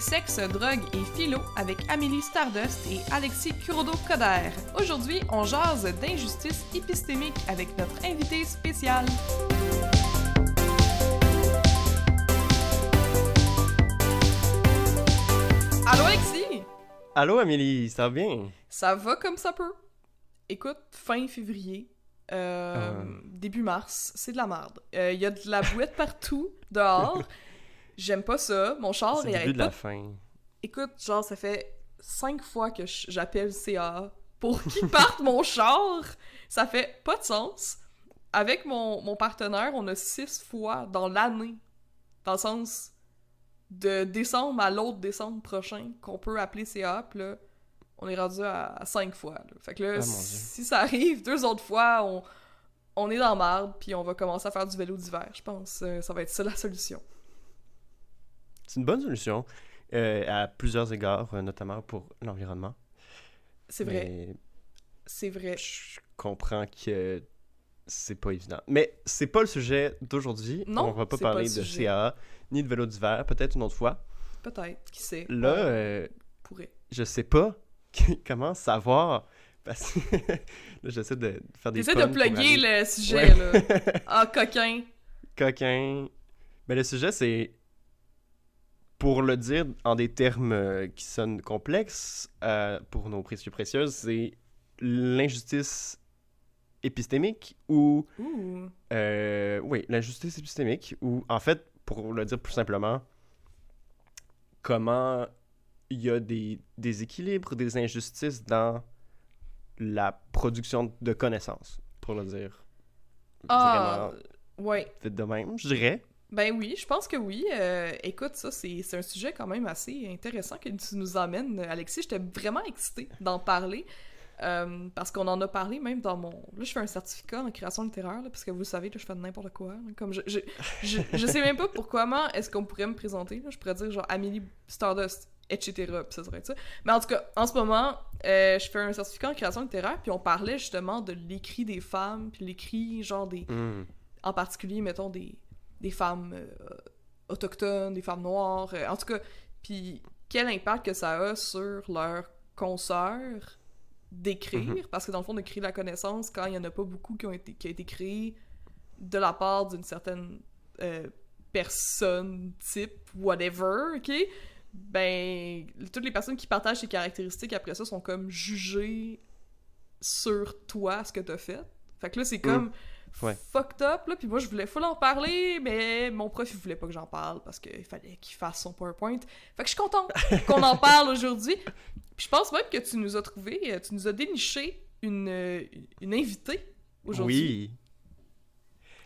sexe, drogue et philo avec Amélie Stardust et Alexis Kurodo-Coder. Aujourd'hui, on jase d'injustice épistémique avec notre invité spécial. Allô Alexis? Allô Amélie, ça va bien? Ça va comme ça peut. Écoute, fin février, euh, Ah. début mars, c'est de la merde. Il y a de la bouette partout, dehors. J'aime pas ça. Mon char, il arrête début de pas la fin. Écoute, genre, ça fait cinq fois que j'appelle CA pour qu'il parte mon char. Ça fait pas de sens. Avec mon, mon partenaire, on a six fois dans l'année, dans le sens de décembre à l'autre décembre prochain, qu'on peut appeler CA, puis là, on est rendu à, à cinq fois. là. Fait que là, Ah, si ça arrive deux autres fois, on, on est dans marde, puis on va commencer à faire du vélo d'hiver, je pense. Euh, ça va être ça la solution. C'est une bonne solution euh, à plusieurs égards, euh, notamment pour l'environnement. C'est vrai, c'est vrai. je comprends que c'est pas évident. Mais c'est pas le sujet d'aujourd'hui. Non, On va pas parler le de sujet. CA ni de vélo d'hiver, peut-être une autre fois. Peut-être, qui sait. Là, euh, pourrait. je sais pas comment savoir. Parce que là, j'essaie de faire des J'essaie de plugger le sujet, Ouais. là. Ah, coquin. coquin. Mais le sujet, c'est, pour le dire en des termes euh, qui sonnent complexes euh, pour nos précieux précieuses, c'est l'injustice épistémique ou... Euh, oui, l'injustice épistémique ou, en fait, pour le dire plus simplement, comment il y a des déséquilibres, des injustices dans la production de connaissances, pour le dire Ah, vraiment ouais. de même, je dirais. Ben oui, je pense que oui. Euh, écoute, ça, c'est un sujet quand même assez intéressant que tu nous emmènes, Alexis. J'étais vraiment excitée d'en parler. euh, parce qu'on en a parlé même dans mon... Là, je fais un certificat en création littéraire, là, parce que vous le savez, là, je fais n'importe quoi. là. Comme je, je, je, je sais même pas pour comment est-ce qu'on pourrait me présenter. Je pourrais dire genre Amélie Stardust, etc. Puis ça serait ça. Mais en tout cas, en ce moment, euh, je fais un certificat en création littéraire, puis on parlait justement de l'écrit des femmes, puis l'écrit genre des Hmm. en particulier, mettons, des, des femmes euh, autochtones, des femmes noires, euh, en tout cas, puis quel impact que ça a sur leurs consoeurs d'écrire, Mhm. parce que dans le fond, de créer la connaissance, quand il y en a pas beaucoup qui ont été, qui a été créé de la part d'une certaine euh, personne, type, whatever, ok? Ben, toutes les personnes qui partagent ces caractéristiques après ça sont comme jugées sur toi, ce que t'as fait. Fait que là, c'est comme Ouais. fucked up, là. Puis moi, je voulais full en parler, mais mon prof, il voulait pas que j'en parle parce qu'il fallait qu'il fasse son PowerPoint. Fait que je suis contente qu'on en parle aujourd'hui. Puis je pense même que tu nous as trouvé, euh, tu nous as déniché une, euh, une invitée aujourd'hui. Oui.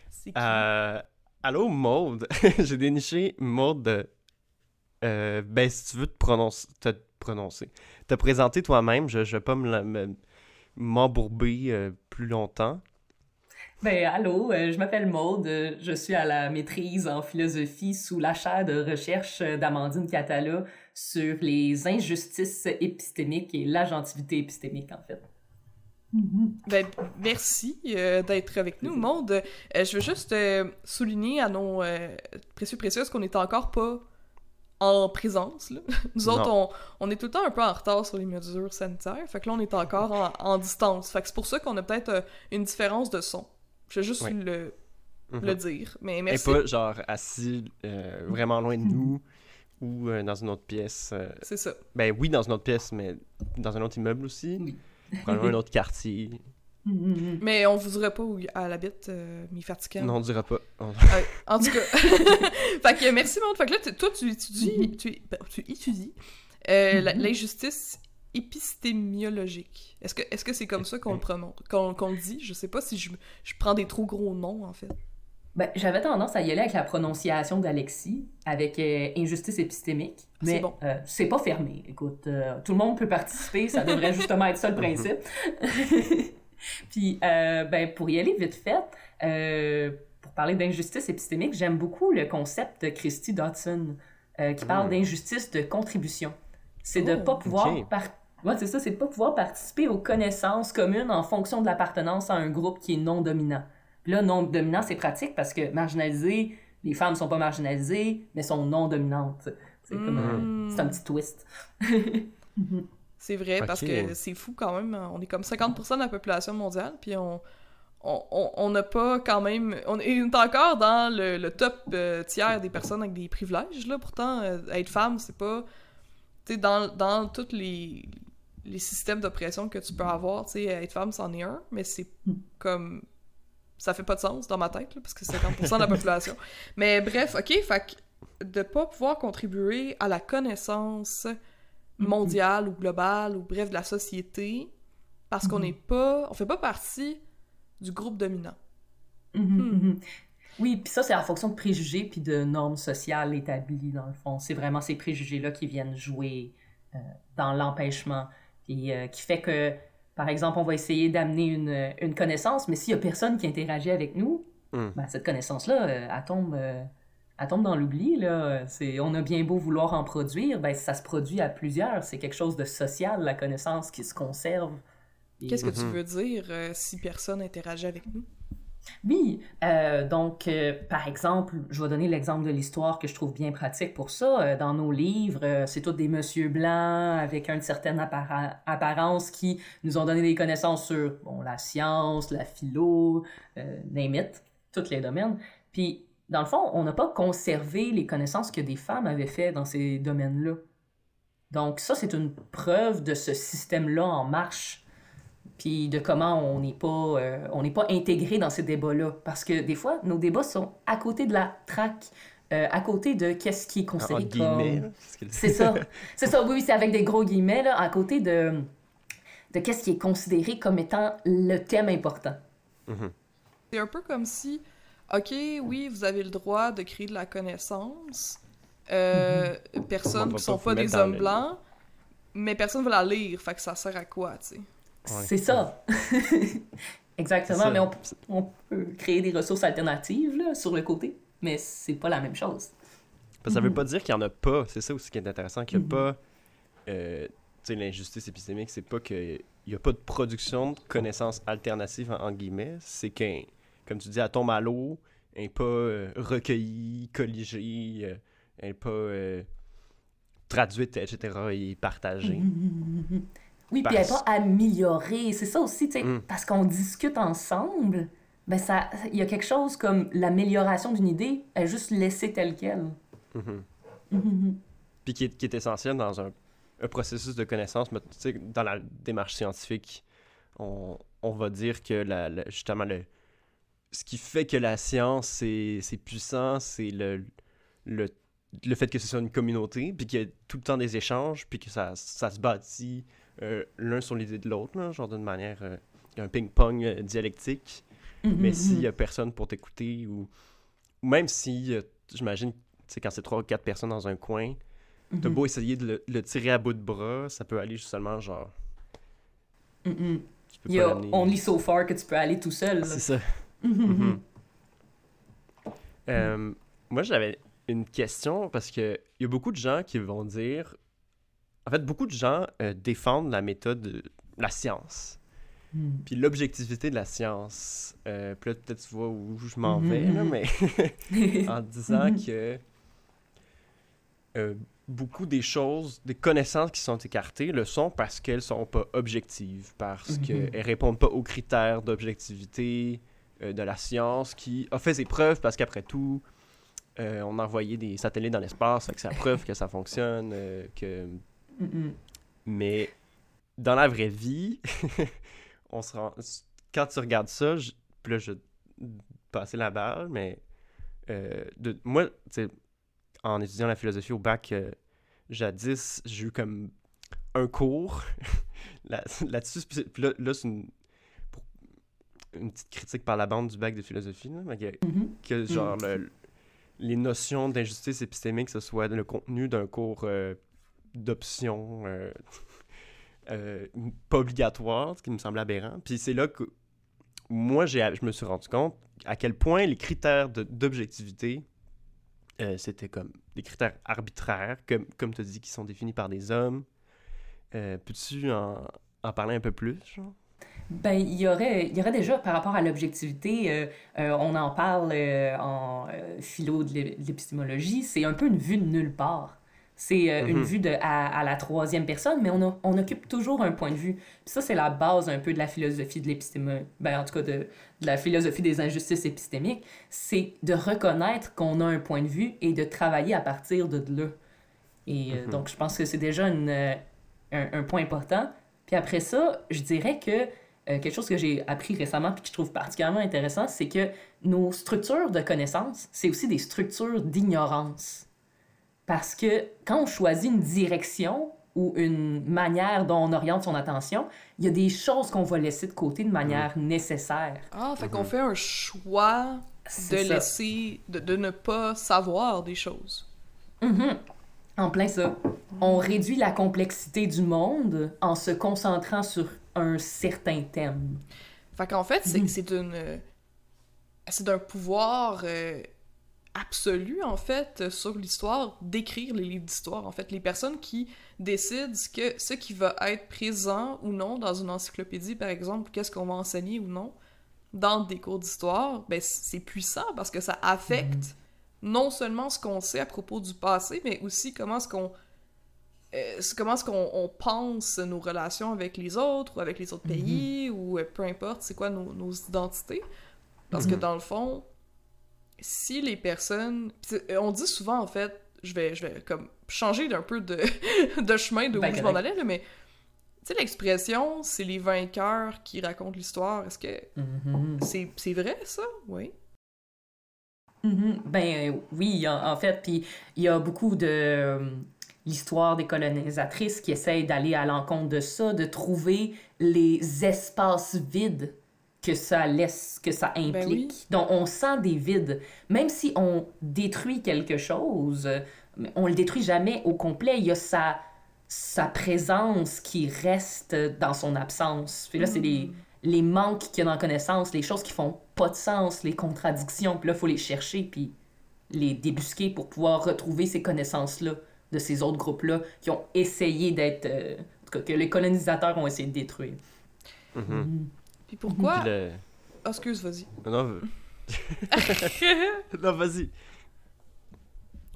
C'est qui? Euh, allô, Maude. J'ai déniché Maude. Euh, ben, si tu veux te prononcer, te prononcer, te présenter toi-même, je, je vais pas me la- me- m'embourber euh, plus longtemps. Ben, allô, euh, je m'appelle Maude, euh, je suis à la maîtrise en philosophie sous la chaire de recherche euh, d'Amandine Catala sur les injustices épistémiques et l'agentivité épistémique, en fait. Ben, merci euh, d'être avec nous, Monde. Euh, je veux juste euh, souligner à nos euh, précieux précieuses qu'on n'est encore pas en présence. là. Nous autres, on, on est tout le temps un peu en retard sur les mesures sanitaires. Fait que là, on est encore en, en distance. Fait que c'est pour ça qu'on a peut-être euh, une différence de son. Je vais juste le, Mhm. le dire. Mais Et merci. pas genre assis euh, vraiment loin de nous ou euh, dans une autre pièce. euh, C'est ça. ben oui, dans une autre pièce, mais dans un autre immeuble aussi. Oui. Probablement un autre quartier. Mhm. Mais on vous dirait pas où elle habite, euh, mi. Non, on dira pas. On- en tout cas. fait que merci, Maud. Fait que là, tu- toi, tu étudies, Mhm. tu, ben, tu étudies euh, la- Mhm. l'injustice épistémiologique. Est-ce que est-ce que c'est comme ça qu'on le prononce, qu'on qu'on le dit? Je sais pas si je, je prends des trop gros noms, en fait. Ben, j'avais tendance à y aller avec la prononciation d'Alexis, avec euh, injustice épistémique, C'est mais bon. euh, c'est pas fermé. Écoute, euh, tout le monde peut participer, ça devrait justement être ça le principe. Puis, euh, ben, pour y aller vite fait, euh, pour parler d'injustice épistémique, j'aime beaucoup le concept de Christy Dodson, euh, qui parle Mm. d'injustice de contribution. C'est de Oh, pas pouvoir ok. par- Ouais, c'est ça, c'est de pas pouvoir participer aux connaissances communes en fonction de l'appartenance à un groupe qui est non dominant. Puis là, non dominant, c'est pratique parce que marginalisé, les femmes sont pas marginalisées, mais sont non dominantes. C'est comme un, c'est un petit twist. C'est vrai, parce que c'est fou quand même. On est comme 50% de la population mondiale, puis on on- n'a pas quand même... On est encore dans le, le top euh, tiers des personnes avec des privilèges, là. Pourtant, euh, être femme, c'est pas... Tu sais, dans, dans tous les, les systèmes d'oppression que tu peux avoir, tu sais, être femme, c'en est un, mais c'est comme... Ça fait pas de sens dans ma tête, là, parce que c'est 50% de la population. Mais bref, OK, fait que de pas pouvoir contribuer à la connaissance mondiale ou globale ou bref de la société parce qu'on n'est pas on fait pas partie du groupe dominant. Mhm, Hmm. Oui, puis ça, c'est en fonction de préjugés puis de normes sociales établies, dans le fond. C'est vraiment ces préjugés-là qui viennent jouer euh, dans l'empêchement. Puis euh, qui fait que, par exemple, on va essayer d'amener une, une connaissance, mais s'il y a personne qui interagit avec nous, Hmm. ben, cette connaissance-là, euh, elle, tombe, euh, elle tombe dans l'oubli. là. C'est- On a bien beau vouloir en produire, ben, ça se produit à plusieurs. C'est quelque chose de social, la connaissance qui se conserve. Et- Qu'est-ce que tu Mhm. veux dire euh, si personne interagit avec nous? Oui, euh, donc euh, par exemple, je vais donner l'exemple de l'histoire que je trouve bien pratique pour ça. Euh, dans nos livres, c'est tous des monsieur blancs avec une certaine apparence qui nous ont donné des connaissances sur bon, la science, la philo, name it, tous les domaines. Puis, dans le fond, on n'a pas conservé les connaissances que des femmes avaient fait dans ces domaines-là. Donc ça, c'est une preuve de ce système-là en marche puis de comment on n'est pas, euh, on n'est pas intégré dans ces débats-là. Parce que des fois, nos débats sont à côté de la traque, euh, à côté de qu'est-ce qui est En, considéré comme... C'est ça. C'est ça, oui, oui, c'est avec des gros guillemets, là, à côté de, de qu'est-ce qui est considéré comme étant le thème important. Mhm. C'est un peu comme si OK, oui, vous avez le droit de créer de la connaissance. Euh, On personnes qui sont pas des hommes blancs, mais personne va la lire, fait que ça sert à quoi, tu sais? C'est ça. Exactement, mais on, on peut créer des ressources alternatives là, sur le côté, mais c'est pas la même chose. Parce que ça veut Mhm. pas dire qu'il y en a pas. C'est ça aussi qui est intéressant, qu'il n'y a Mhm. pas. euh, tu sais, l'injustice épistémique, c'est pas qu'il n'y a pas de production de connaissances alternatives, en, en guillemets. C'est qu'un, comme tu dis, elle tombe à l'eau, elle n'est pas euh, recueillie, colligée, euh, elle n'est pas euh, traduite, etc. et partagée. Oui, puis elle n'est pas améliorée. C'est ça aussi, tu sais, Mm. parce qu'on discute ensemble, ben ça, il y a quelque chose comme l'amélioration d'une idée, elle est juste laissée telle qu'elle. Mhm. Mhm. Puis qui est, qui est essentiel dans un, un processus de connaissance. Mais, tu sais, dans la démarche scientifique, on, on va dire que la, la- justement, le, ce qui fait que la science, c'est puissant, c'est le, le, le fait que ce soit une communauté, puis qu'il y a tout le temps des échanges, puis que ça, ça se bâtit l'un sur l'idée de l'autre, genre d'une manière, euh, un ping-pong euh, dialectique. Mais Mhm. s'il y a personne pour t'écouter, ou, ou même si, euh, j'imagine, tu sais, quand c'est trois ou quatre personnes dans un coin, T'as Mhm. beau essayer de le, le tirer à bout de bras, ça peut aller seulement genre. Peux Il y a only so far que tu peux aller tout seul. C'est ça. Euh, moi, j'avais une question parce que il y a beaucoup de gens qui vont dire. En fait, beaucoup de gens euh, défendent la méthode, de la science, Mhm. puis l'objectivité de la science. Euh, puis là, peut-être tu vois où je m'en vais, là, Mhm. mais en disant Mhm. que euh, beaucoup des choses, des connaissances qui sont écartées le sont parce qu'elles sont pas objectives, parce Mhm. qu'elles répondent pas aux critères d'objectivité euh, de la science qui a fait ses preuves parce qu'après tout, euh, on a envoyé des satellites dans l'espace, fait que c'est la preuve que ça fonctionne, euh, mais dans la vraie vie, on se rend... quand tu regardes ça, je... puis là, je passer la balle, mais euh, de... moi, en étudiant la philosophie au bac, euh, jadis, j'ai eu comme un cours là- là-dessus. puis là, là, c'est une... petite critique par la bande du bac de philosophie, là, mais que, Mhm. que genre le- les notions d'injustice épistémique, ce soit le contenu d'un cours euh, d'option euh, euh, pas obligatoire, ce qui me semble aberrant. Puis c'est là que moi, je me suis rendu compte à quel point les critères d'objectivité, euh, c'était comme des critères arbitraires, comme, comme tu dis, qui sont définis par des hommes. Peux-tu en, en parler un peu plus, genre? Ben, il y aurait, y aurait déjà, par rapport à l'objectivité, on en parle en philo de l'épistémologie, c'est un peu une vue de nulle part. C'est euh, une Mhm. vue de, à, à la troisième personne, mais on, a- on occupe toujours un point de vue. Puis ça, c'est la base un peu de la philosophie de ben, en tout cas de, de la philosophie des injustices épistémiques, c'est de reconnaître qu'on a un point de vue et de travailler à partir de là. Et euh, Mhm. donc, je pense que c'est déjà une, euh, un, un point important. Puis après ça, je dirais que quelque chose que j'ai appris récemment puis que je trouve particulièrement intéressant, c'est que nos structures de connaissances, c'est aussi des structures d'ignorance. Parce que quand on choisit une direction ou une manière dont on oriente son attention, il y a des choses qu'on va laisser de côté de manière nécessaire. Ah, fait qu'on Mhm. fait un choix de ça. laisser, de, de ne pas savoir des choses. Mhm. En plein ça. On réduit la complexité du monde en se concentrant sur un certain thème. Fait qu'en fait, c'est Mhm. c'est d'une... C'est d'un pouvoir euh, absolu, en fait, sur l'histoire, d'écrire les livres d'histoire. En fait, les personnes qui décident ce, que, ce qui va être présent ou non dans une encyclopédie, par exemple, qu'est-ce qu'on va enseigner ou non, dans des cours d'histoire, ben c'est puissant parce que ça affecte non seulement ce qu'on sait à propos du passé, mais aussi comment est-ce qu'on euh, comment est-ce qu'on on pense nos relations avec les autres ou avec les autres pays ou euh, peu importe c'est quoi nos, nos identités parce que Mhm. dans le fond si les personnes euh, on dit souvent en fait je vais je vais comme changer d'un peu de, de chemin de où Ben, je m'en allais là, mais tu sais l'expression c'est les vainqueurs qui racontent l'histoire est-ce que Mhm. c'est vrai ça? Oui Mhm. Ben euh, oui, en, en fait, puis il y a beaucoup de euh, l'histoire des colonisatrices qui essayent d'aller à l'encontre de ça, de trouver les espaces vides que ça laisse, que ça implique. Ben oui. Donc on sent des vides, même si on détruit quelque chose, on le détruit jamais au complet. Il y a sa sa présence qui reste dans son absence. Puis là, c'est les, les manques qu'il y a dans la connaissance, les choses qui font pas de sens, les contradictions. Puis là, il faut les chercher puis les débusquer pour pouvoir retrouver ces connaissances-là de ces autres groupes-là qui ont essayé d'être... euh, en tout cas, que les colonisateurs ont essayé de détruire. Mhm. Puis pourquoi Puis le- Ah, excuse vas-y Non, vas-y.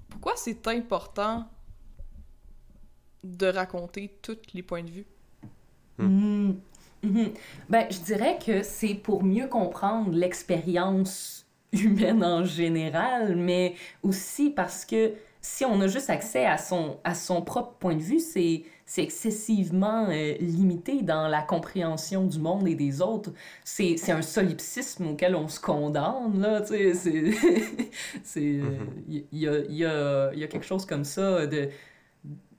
pourquoi c'est important de raconter tous les points de vue? Mhm. Mhm. Ben, je dirais que c'est pour mieux comprendre l'expérience humaine en général, mais aussi parce que si on a juste accès à son, à son propre point de vue, c'est c'est excessivement euh, limité dans la compréhension du monde et des autres. C'est un solipsisme auquel on se condamne, là, tu sais, c'est... c'est, euh, Il y, a, il y, a, il y a quelque chose comme ça de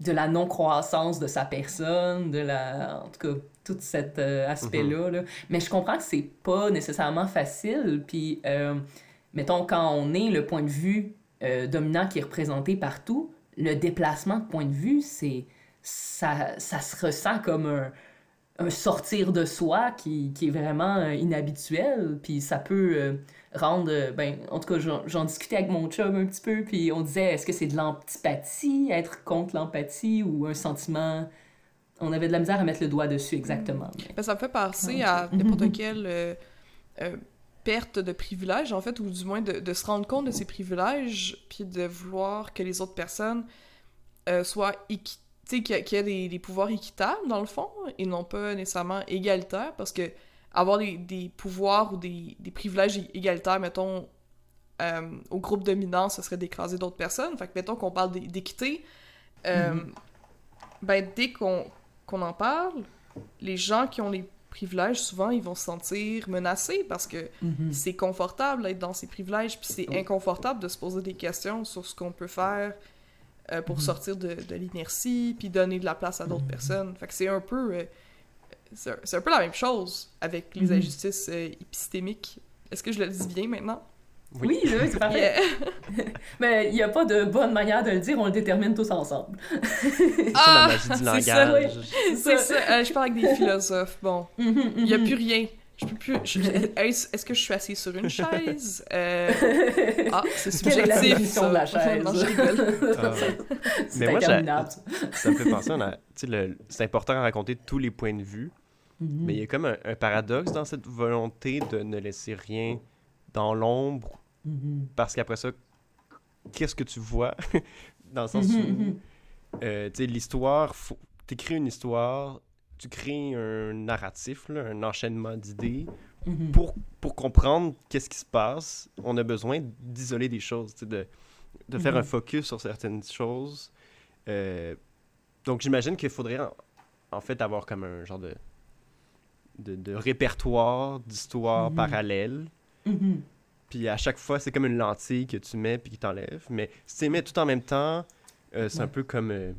de la non-croissance de sa personne, de la... En tout cas, tout cet euh, aspect-là. là. Mais je comprends que c'est pas nécessairement facile. Puis, euh, mettons, quand on est le point de vue euh, dominant qui est représenté partout, le déplacement de point de vue, c'est... Ça, ça se ressent comme un, un sortir de soi qui, qui est vraiment euh, inhabituel. Puis ça peut euh, rendre... euh, ben, en tout cas, j'en- discutais avec mon chum un petit peu, puis on disait, est-ce que c'est de l'antipathie, être contre l'empathie, ou un sentiment... On avait de la misère à mettre le doigt dessus exactement. mais- Ben, ça me fait penser Ouais. à n'importe quelle euh, euh, perte de privilèges, en fait, ou du moins de, de se rendre compte de ses privilèges, puis de vouloir que les autres personnes euh, soient équi- tu sais, qu'il y a, qu'il y a des, des pouvoirs équitables, dans le fond, et non pas nécessairement égalitaires, parce que avoir des, des pouvoirs ou des, des privilèges égalitaires, mettons, euh, au groupe dominant, ce serait d'écraser d'autres personnes. Fait que, mettons qu'on parle d'é- d'équité, euh, Mhm. ben, dès qu'on en parle, les gens qui ont les privilèges, souvent, ils vont se sentir menacés parce que Mhm. c'est confortable d'être dans ces privilèges, puis c'est inconfortable de se poser des questions sur ce qu'on peut faire euh, pour Mhm. sortir de, de l'inertie, puis donner de la place à d'autres Mhm. personnes. Fait que c'est un peu... euh, c'est un, peu la même chose avec les Mhm. injustices euh, épistémiques. Est-ce que je le dis bien maintenant? Oui, oui, c'est parfait. Yeah. Mais il n'y a pas de bonne manière de le dire, on le détermine tous ensemble. C'est Ah, la magie du c'est ça, langage. C'est ça, euh, je parle avec des philosophes. Bon, il n'y a plus rien. Je peux plus. Est-ce que je suis assise sur une chaise? Euh, Ah, c'est Quelle est subjectif. la ça. de la chaise? Non, je rigole. Ah. C'est Mais moi, ça. Ça me fait penser, on a- tu sais, le- c'est important de raconter tous les points de vue, Mhm. mais il y a comme un, un paradoxe dans cette volonté de ne laisser rien dans l'ombre, Mhm. parce qu'après ça, qu'est-ce que tu vois? dans le sens Mhm, où euh, tu sais, l'histoire, faut... t'écris une histoire, tu crées un narratif, là, un enchaînement d'idées. Mhm. Pour, pour comprendre qu'est-ce qui se passe, on a besoin d'isoler des choses, de, de faire un Mhm. focus sur certaines choses. Euh, donc, j'imagine qu'il faudrait en, en fait avoir comme un genre de, de, de répertoire d'histoires Mhm. parallèles. Puis à chaque fois, c'est comme une lentille que tu mets puis qui t'enlève. Mais si tu les mets tout en même temps, euh, c'est un peu comme euh,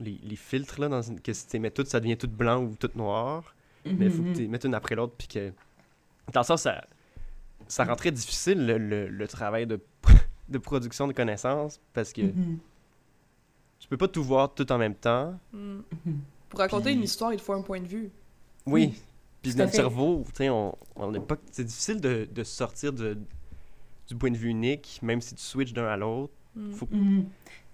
les, les filtres, là, dans une... que si tu les mets toutes, ça devient tout blanc ou tout noir. Mais il faut que tu les mettes une après l'autre. Puis que. Dans sens, ça, ça rend très difficile le, le- le travail de, de production de connaissances parce que Mhm. tu peux pas tout voir tout en même temps. Hmm. Mhm. Pour raconter Puis- une histoire, il te faut un point de vue. Oui. Oui, Puis tout notre fait. cerveau, tu sais, on, on est pas. C'est difficile de, de sortir de, du point de vue unique, même si tu switches d'un à l'autre. Hmm. Faut-.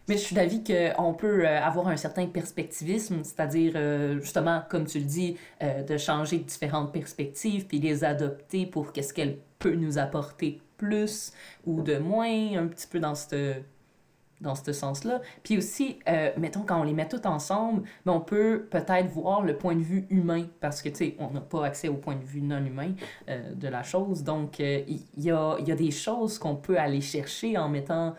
Mais je suis d'avis qu'on peut euh, avoir un certain perspectivisme, c'est-à-dire, euh, justement, comme tu le dis, euh, de changer différentes perspectives, puis les adopter pour qu'est-ce qu'elle peut nous apporter plus ou de moins, un petit peu dans ce dans sens-là. Puis aussi, mettons, quand on les met toutes ensemble, ben, on peut peut-être voir le point de vue humain, parce que, tu sais, on n'a pas accès au point de vue non humain de la chose. Donc, il y, a, y a des choses qu'on peut aller chercher en mettant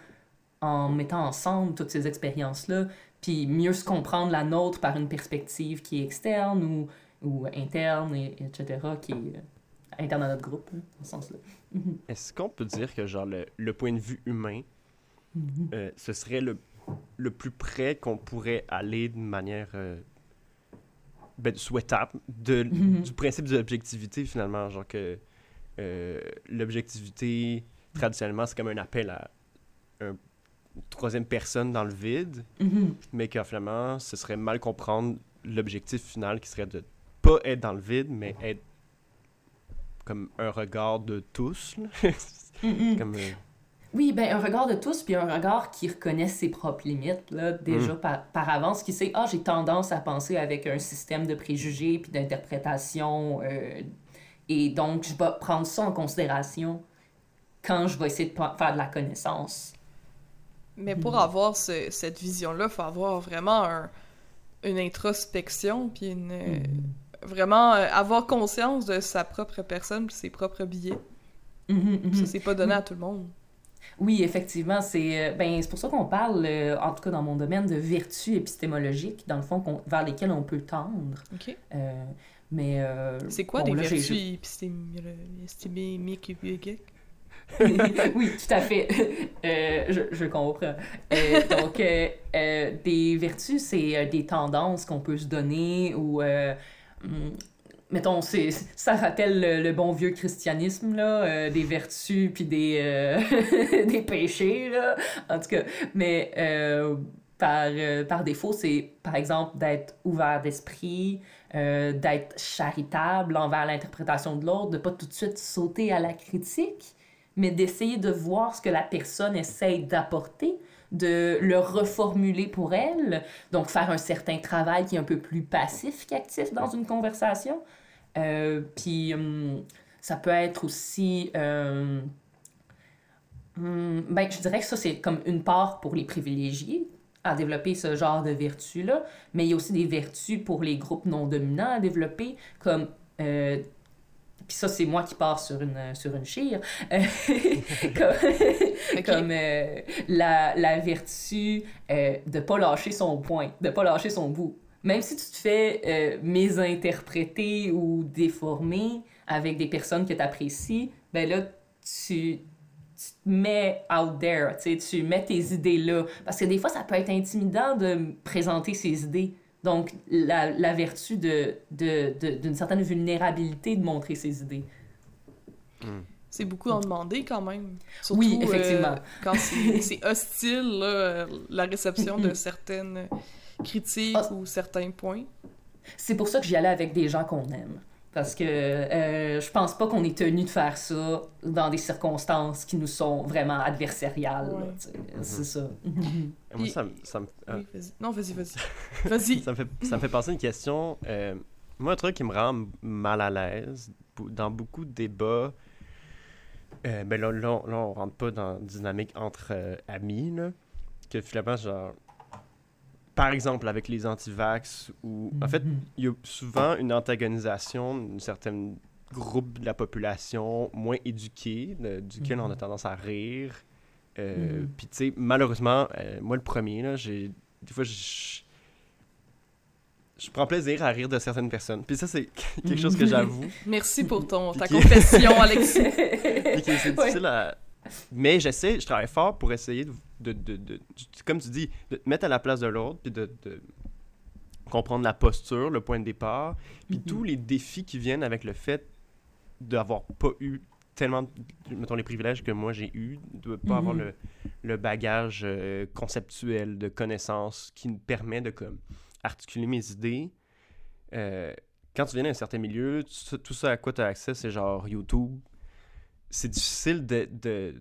en mettant ensemble toutes ces expériences-là, puis mieux se comprendre la nôtre par une perspective qui est externe ou, ou interne, et, etc., qui est euh, interne à notre groupe, là, dans ce sens-là. Est-ce qu'on peut dire que genre le, le point de vue humain, Mhm. euh, ce serait le, le plus près qu'on pourrait aller de manière euh, ben, souhaitable de, Mhm. du principe de l'objectivité finalement, genre que euh, l'objectivité traditionnellement c'est comme un appel à un- troisième personne dans le vide, Mhm. mais que finalement ce serait mal comprendre l'objectif final qui serait de pas être dans le vide, mais être comme un regard de tous. Mhm. comme, euh, Oui, ben un regard de tous, puis un regard qui reconnaît ses propres limites, là, déjà Mm. par, par avance, qui sait, ah, j'ai tendance à penser avec un système de préjugés puis d'interprétation, euh, et donc je vais prendre ça en considération quand je vais essayer de faire de la connaissance. Mais pour Mhm. avoir ce- cette vision-là, il faut avoir vraiment un- une introspection, puis une, euh, vraiment euh, avoir conscience de sa propre personne, puis ses propres billets. Mhm. Ça, c'est pas donné à tout le monde. Oui, effectivement, c'est euh, ben, pour ça qu'on parle, euh, en tout cas dans mon domaine, de vertus épistémologiques, dans le fond, vers lesquelles on peut tendre. OK? Euh, mais... C'est quoi bon, des là, vertus biologiques? oui, tout à fait. Euh, je, comprends. Euh, donc, euh, des vertus, c'est des tendances qu'on peut se donner ou, hum, mettons, ça rappelle le, bon vieux christianisme, là, des vertus puis des, péchés, en tout cas. Mais par, par défaut, c'est, par exemple, d'être ouvert d'esprit, d'être charitable envers l'interprétation de l'autre, de pas tout de suite sauter à la critique mais d'essayer de voir ce que la personne essaye d'apporter, de le reformuler pour elle, donc faire un certain travail qui est un peu plus passif qu'actif dans une conversation. Euh, puis hum, ça peut être aussi... euh, hum, ben, je dirais que ça, c'est comme une part pour les privilégiés à développer ce genre de vertus-là, mais il y a aussi des vertus pour les groupes non dominants à développer, comme euh, puis ça, c'est moi qui pars sur une, sur une chire. Euh, comme comme, euh, la, la vertu euh, de pas lâcher son point, de pas lâcher son bout. Même si tu te fais euh, mésinterpréter ou déformer avec des personnes que tu apprécies, ben là, tu, tu te mets out there, tu mets tes idées là. Parce que des fois, ça peut être intimidant de présenter ses idées. Donc, la, la vertu de, de, de- d'une certaine vulnérabilité de montrer ses idées. C'est beaucoup en demander quand même. Surtout, Oui, euh, effectivement. quand c'est c'est hostile, là, la réception de certaines critiques Ah. ou certains points. C'est pour ça que j'y allais avec des gens qu'on aime. Parce que euh, je pense pas qu'on est tenu de faire ça dans des circonstances qui nous sont vraiment adversariales. Ouais. sais. C'est ça. moi, ça, me- ça me- euh, Oui, vas-y. Non, vas-y, vas-y. Vas-y. ça, me fait, ça me fait penser à une question. euh, moi, un truc qui me rend mal à l'aise dans beaucoup de débats, euh, ben là, là, on, là, on rentre pas dans une dynamique entre euh, amis, là, que finalement, genre, par exemple, avec les anti-vax, où, en fait, Mhm. il y a souvent une antagonisation d'un certain groupe de la population moins éduqué, de- duquel on a Mhm. tendance à rire. Euh, Mhm. Puis, tu sais, malheureusement, euh, moi, le premier, là, j'ai... Des fois, je... Prends plaisir à rire de certaines personnes. Puis ça, c'est quelque chose que j'avoue. Merci pour ton, ta confession, Alexis. Puis c'est Ouais. difficile à... Mais j'essaie, je travaille fort pour essayer de, de, de, comme tu dis, de te mettre à la place de l'autre, puis de, de comprendre la posture, le point de départ, puis Mhm. tous les défis qui viennent avec le fait d'avoir pas eu tellement, mettons, les privilèges que moi j'ai eu, de pas avoir Mhm. le, le bagage euh, conceptuel de connaissances qui me permet de comme, articuler mes idées. Euh, quand tu viens d'un certain milieu, tout ça à quoi tu as accès, c'est genre YouTube. C'est difficile de, de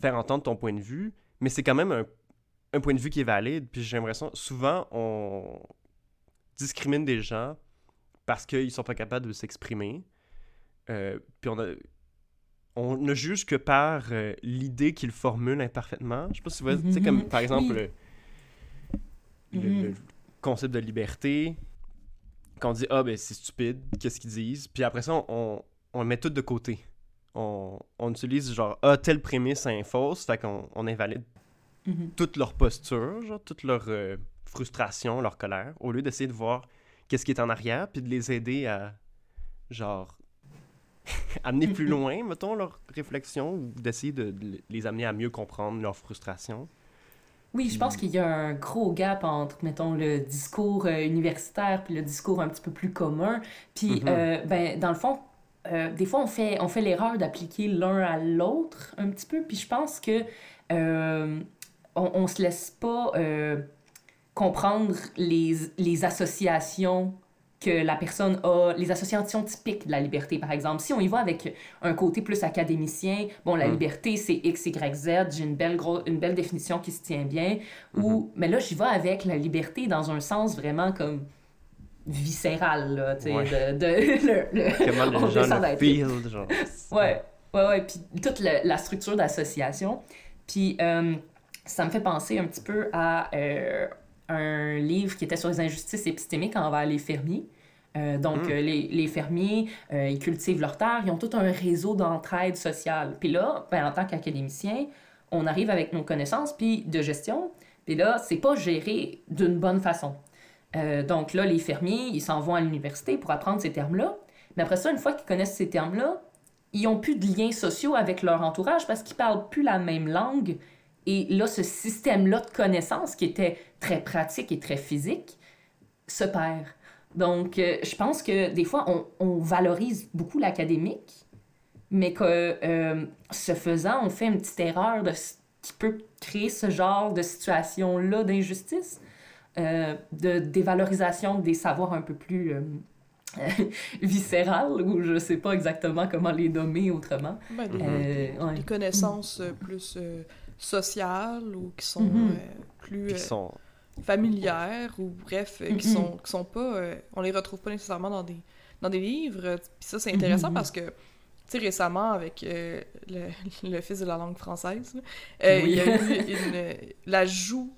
faire entendre ton point de vue, mais c'est quand même un, un point de vue qui est valide. Puis j'ai l'impression, souvent, on discrimine des gens parce qu'ils sont pas capables de s'exprimer. Euh, puis on, a- on ne juge que par euh, l'idée qu'ils formulent imparfaitement. Je sais pas si vous voyez, tu sais, comme par exemple Oui. le, le- Mhm. le concept de liberté, qu'on dit ah ben c'est stupide, qu'est-ce qu'ils disent, puis après ça on, on le met tout de côté. On, on utilise genre ah telle prémisse est fausse, fait qu'on on invalide Mhm. toute leur posture, genre toute leur euh, frustration, leur colère, au lieu d'essayer de voir qu'est-ce qui est en arrière, puis de les aider à genre amener plus loin, mettons, leur réflexion, ou d'essayer de, de les amener à mieux comprendre leur frustration. Oui, je pense qu'il y a un gros gap entre, mettons, le discours euh, universitaire puis le discours un petit peu plus commun. Puis, euh, ben, dans le fond, euh, des fois, on fait, on fait l'erreur d'appliquer l'un à l'autre un petit peu. Puis, je pense que euh, on, on se laisse pas euh, comprendre les, les associations que la personne a, les associations typiques de la liberté, par exemple. Si on y va avec un côté plus académicien, bon, la Mm. liberté, c'est X, Y, Z, j'ai une belle, gros, une belle définition qui se tient bien, ou, mais là, j'y vais avec la liberté dans un sens vraiment comme viscéral, là, tu sais, Ouais. de, de- le- le- Comment les gens le feel, genre. Ouais, ouais, ouais. Puis toute le- la structure d'association. Puis euh, ça me fait penser un petit peu à euh, un livre qui était sur les injustices épistémiques envers les fermiers. Euh, donc, Mm. euh, les, les fermiers, euh, ils cultivent leur terre, ils ont tout un réseau d'entraide sociale. Puis là, ben, en tant qu'académicien, on arrive avec nos connaissances puis de gestion. Puis là, c'est pas géré d'une bonne façon. Euh, donc là, les fermiers, ils s'en vont à l'université pour apprendre ces termes-là. Mais après ça, une fois qu'ils connaissent ces termes-là, ils n'ont plus de liens sociaux avec leur entourage parce qu'ils parlent plus la même langue. Et là, ce système-là de connaissances, qui était très pratique et très physique, se perd. Donc, euh, je pense que des fois, on, valorise beaucoup l'académique, mais que euh, ce faisant, on fait une petite erreur qui peut créer ce genre de situation-là d'injustice, euh, de dévalorisation des savoirs un peu plus euh, viscérales, ou je sais pas exactement comment les nommer autrement. Ben, des, Mhm. Euh, ouais. des connaissances plus euh, sociales ou qui sont Mhm. euh, plus Puis euh, qui sont... familières ou bref, qui Mhm. sont qui sont pas euh, on les retrouve pas nécessairement dans des dans des livres. Puis ça c'est intéressant Mhm. parce que tu sais récemment avec euh, le, le fils de la langue française, euh, Oui. il y a eu une l'ajout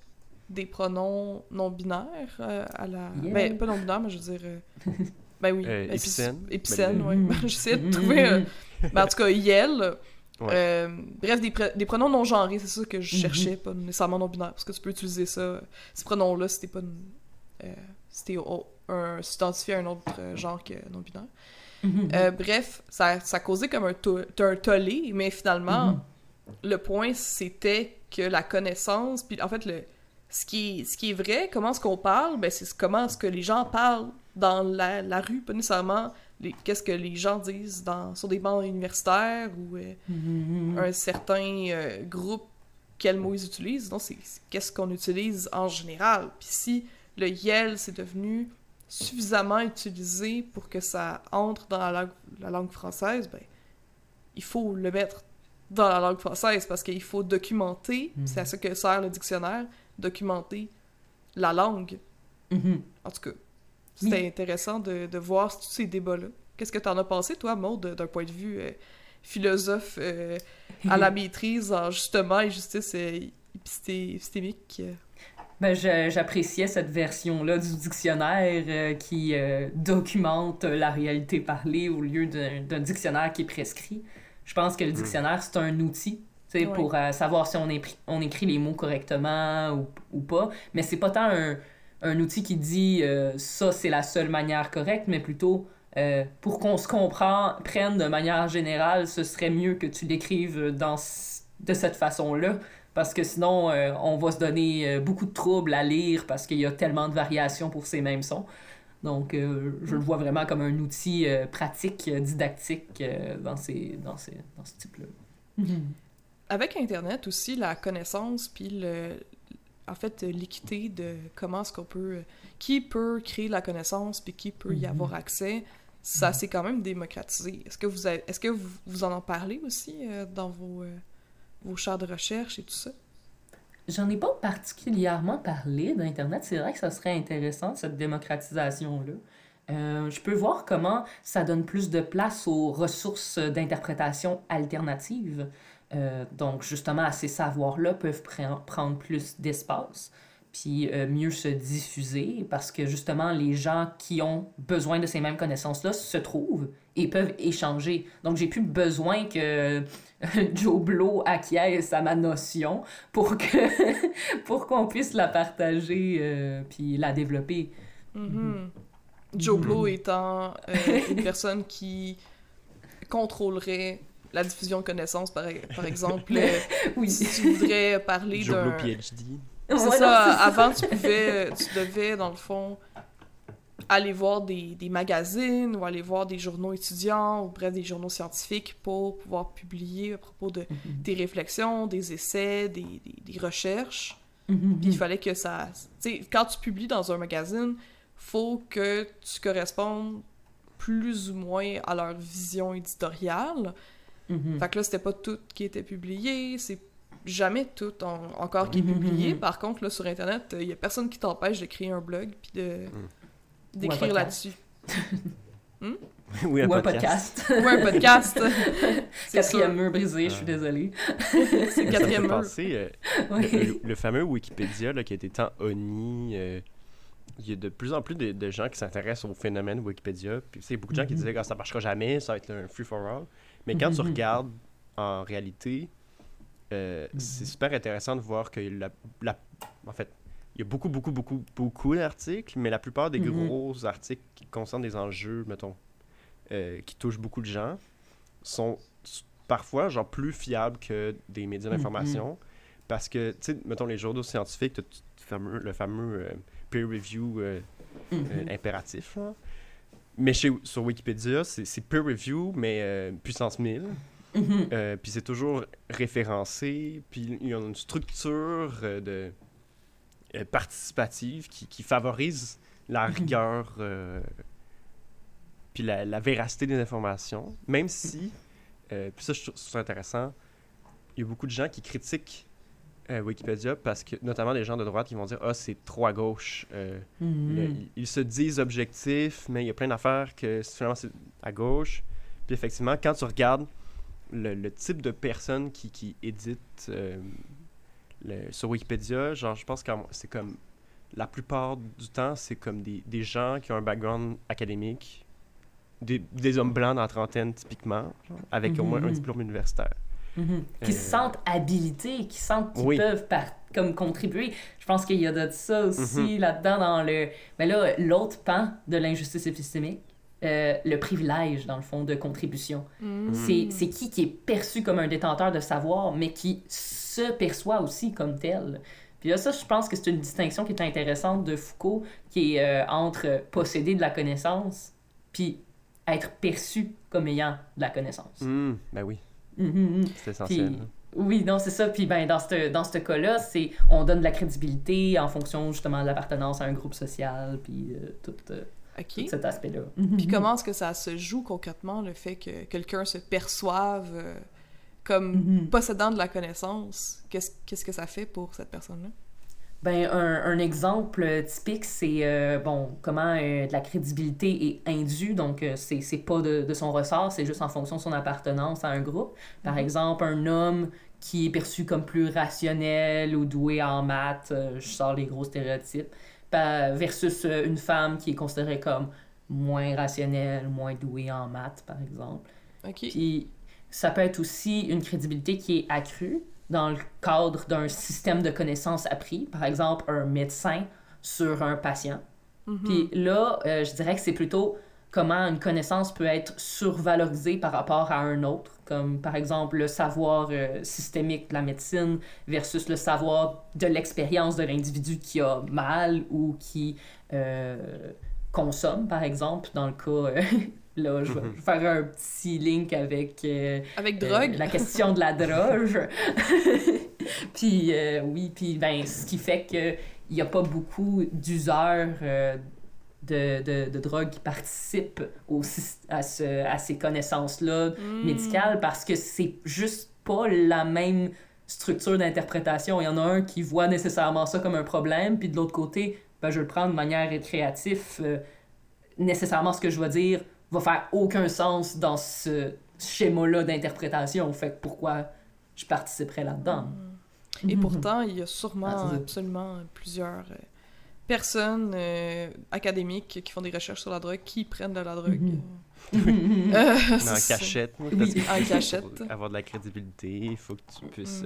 des pronoms non binaires euh, à la Yeah. ben pas non binaires mais je veux dire euh, ben oui, Euh, épicène. épicène, Ben, ouais. Mhm. J'essaie de trouver euh, ben, en tout cas Yel Ouais. euh, bref, des, pr- des pronoms non genrés, c'est ça que je Mhm. cherchais, pas nécessairement non binaire, parce que tu peux utiliser ça, ces pronoms-là, si t'es pas une- euh, si t'es un, si à un autre genre que non binaire. Euh, bref, ça, ça causait comme un, to- un tollé, mais finalement, Mhm. le point c'était que la connaissance, puis en fait, le, ce, qui est, ce qui est vrai, comment est-ce qu'on parle, ben, c'est comment est-ce que les gens parlent dans la, la rue, pas nécessairement qu'est-ce que les gens disent dans, sur des bancs universitaires ou euh, Mhm. un certain euh, groupe, quel mot ils utilisent. Non, c'est qu'est-ce qu'on utilise en général. Puis si le YEL c'est devenu suffisamment utilisé pour que ça entre dans la langue, la langue française, ben, il faut le mettre dans la langue française parce qu'il faut documenter, Mhm. c'est à ça que sert le dictionnaire, documenter la langue. Mhm. En tout cas, c'était Oui. intéressant de, de voir tous ces débats-là. Qu'est-ce que t'en as pensé, toi, Maud, d'un point de vue euh, philosophe euh, à la maîtrise en justement injustice euh, épisté- épistémique? euh? Ben, j'appréciais cette version-là du dictionnaire euh, qui euh, documente la réalité parlée au lieu d'un dictionnaire qui est prescrit. Je pense que le hmm. dictionnaire, c'est un outil ouais. pour euh, savoir si on, on, écrit les mots correctement ou, ou pas. Mais c'est pas tant un, un, outil qui dit ça, c'est la seule manière correcte, mais plutôt pour qu'on se comprenne de manière générale, ce serait mieux que tu l'écrives dans, de cette façon-là parce que sinon, euh, on va se donner euh, beaucoup de troubles à lire parce qu'il y a tellement de variations pour ces mêmes sons. Donc, euh, je le vois vraiment comme un outil pratique, didactique dans, ces, dans, ces, dans ce type-là. Mm-hmm. Avec Internet aussi, la connaissance, puis le, en fait, l'équité de comment est-ce qu'on peut... Qui peut créer la connaissance, puis qui peut y mm-hmm. avoir accès, ça mm-hmm. s'est quand même démocratisé. Est-ce que vous est-ce que vous, vous, en en parlez aussi dans vos vos chars de recherche et tout ça? J'en ai pas particulièrement parlé d'Internet. C'est vrai que ça serait intéressant, cette démocratisation-là. Euh, je peux voir comment ça donne plus de place aux ressources d'interprétation alternatives. Euh, donc, justement, ces savoirs-là peuvent prendre plus d'espace puis euh, mieux se diffuser parce que justement les gens qui ont besoin de ces mêmes connaissances-là se trouvent et peuvent échanger. Donc j'ai plus besoin que Joe Blow acquiesce à ma notion pour que pour qu'on puisse la partager euh, puis la développer. Mm-hmm. Joe Blow étant euh, une personne qui contrôlerait la diffusion de connaissances, par, par exemple. oui. Si tu voudrais parler d'un... PhD. C'est ça, avant, tu pouvais, tu devais, dans le fond, aller voir des, des, magazines ou aller voir des journaux étudiants ou bref, des journaux scientifiques pour pouvoir publier à propos de mm-hmm. des réflexions, des essais, des, des, recherches. Mm-hmm. Puis il fallait que ça... Tu sais, quand tu publies dans un magazine, faut que tu correspondes plus ou moins à leur vision éditoriale. Mm-hmm. Fait que là, c'était pas tout qui était publié, c'est jamais tout encore qui est publié. Par contre, là, sur Internet, il y a personne qui t'empêche de créer un blog puis de hmm. d'écrire là-dessus. Hmm? Oui, Ou un podcast. Ou un podcast. quatrième mur brisé, je suis désolée. C'est quatrième mur. Euh, le, le, fameux Wikipédia là, qui a été tant honni. Euh, il y a de plus en plus de, gens qui s'intéressent au phénomène Wikipédia. Puis, beaucoup de gens qui disaient que ah, ça marchera jamais, ça va être un free for all. Mais quand tu mm-hmm. regardes en réalité, euh, c'est super intéressant de voir que la, en fait, il y a beaucoup, beaucoup, beaucoup, beaucoup d'articles, mais la plupart des mm-hmm. gros articles qui concernent des enjeux, mettons, euh, qui touchent beaucoup de gens, sont parfois genre plus fiables que des médias mm-hmm. d'information. Parce que, tu sais, mettons, les journaux scientifiques, le fameux, le fameux peer review euh, mm-hmm. Mais chez, sur Wikipédia, c'est peer review, mais puissance 1000. Mhm. Euh, puis c'est toujours référencé, puis il y a une structure euh, de, euh, participative qui, qui, favorise la mhm. rigueur puis la, la, véracité des informations, même si, puis ça je trouve ça intéressant, il y a beaucoup de gens qui critiquent Wikipédia parce que, notamment des gens de droite, qui vont dire Ah, c'est trop à gauche. Mhm. ils, se disent objectifs, mais il y a plein d'affaires que finalement c'est à gauche. Puis effectivement, quand tu regardes le, type de personne qui, qui édite euh, sur Wikipédia, genre, je pense que c'est comme la plupart du temps, c'est comme des, des, gens qui ont un background académique, des, des hommes blancs dans la trentaine typiquement, avec au moins un mhm. diplôme universitaire. Mhm. Qui se euh, sentent habilités, qui sentent qu'ils peuvent comme contribuer. Je pense qu'il y a de ça aussi mhm. là-dedans dans le... Mais là, l'autre pan de l'injustice épistémique, euh, le privilège, dans le fond, de contribution. Mm. C'est qui qui est perçu comme un détenteur de savoir, mais qui se perçoit aussi comme tel. Puis là, ça, je pense que c'est une distinction qui est intéressante de Foucault, qui est euh, entre posséder de la connaissance, puis être perçu comme ayant de la connaissance. Mm. Ben oui. Mm-hmm. C'est essentiel. oui, non, c'est ça. Puis ben, dans ce dans cas-là, c'est on donne de la crédibilité en fonction justement de l'appartenance à un groupe social, puis euh, tout cet aspect-là. Puis comment est-ce que ça se joue concrètement, le fait que quelqu'un se perçoive euh, comme mm-hmm. possédant de la connaissance? Qu'est-ce, qu'est-ce que ça fait pour cette personne-là? Ben, un, un exemple typique, c'est euh, bon, comment euh, de la crédibilité est indue, donc euh, c'est c'est pas de, de son ressort, c'est juste en fonction de son appartenance à un groupe. Par Mhm. exemple, un homme qui est perçu comme plus rationnel ou doué en maths, euh, je sors les gros stéréotypes, versus une femme qui est considérée comme moins rationnelle, moins douée en maths, par exemple. Ok. Puis ça peut être aussi une crédibilité qui est accrue dans le cadre d'un système de connaissances appris, par exemple un médecin sur un patient. Mhm. Puis là, euh, je dirais que c'est plutôt comment une connaissance peut être survalorisée par rapport à un autre, comme par exemple le savoir euh, systémique de la médecine versus le savoir de l'expérience de l'individu qui a mal ou qui euh, consomme, par exemple, dans le cas... Là, je vais Mhm. faire un petit link avec euh, Avec euh, la question de la drogue. puis euh, oui, puis ben, ce qui fait qu'il n'y a pas beaucoup d'useurs euh, de, de, de drogue qui participent au, à, ce, à ces connaissances-là Hmm. médicales parce que c'est juste pas la même structure d'interprétation. Il y en a un qui voit nécessairement ça comme un problème, puis de l'autre côté, ben, je le prends de manière récréative. euh, nécessairement, ce que je vais dire va faire aucun sens dans ce schéma-là d'interprétation. Fait que pourquoi je participerais là-dedans? Et pourtant, il y a sûrement Ah, absolument plusieurs euh, personnes euh, académiques qui font des recherches sur la drogue qui prennent de la drogue. Mhm. Euh, Mais en cachette. moi, Oui. parce que En pour cachette. Avoir de la crédibilité, il faut que tu puisses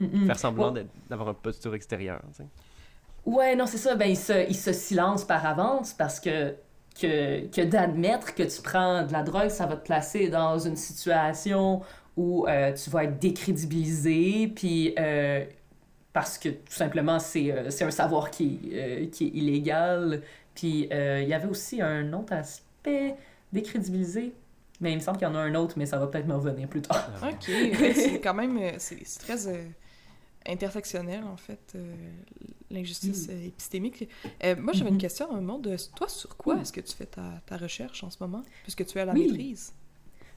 Mm. Mhm. faire semblant d'avoir un posture extérieure. tu sais. Ouais, non, c'est ça. Ben, il se, il se silence par avance parce que, que, que d'admettre que tu prends de la drogue, ça va te placer dans une situation où euh, tu vas être décrédibilisé, puis euh, parce que tout simplement, c'est euh, c'est un savoir qui, est, euh, qui est illégal. Puis euh, il y avait aussi un autre aspect décrédibilisé. Mais il me semble qu'il y en a un autre, mais ça va peut-être me revenir plus tard. Ah, Ok, c'est quand même c'est c'est très euh, intersectionnel en fait euh, l'injustice euh, épistémique. Euh, moi j'avais une Mhm. question à un moment de toi sur quoi est-ce que tu fais ta, ta recherche en ce moment puisque tu es à la Oui. maîtrise?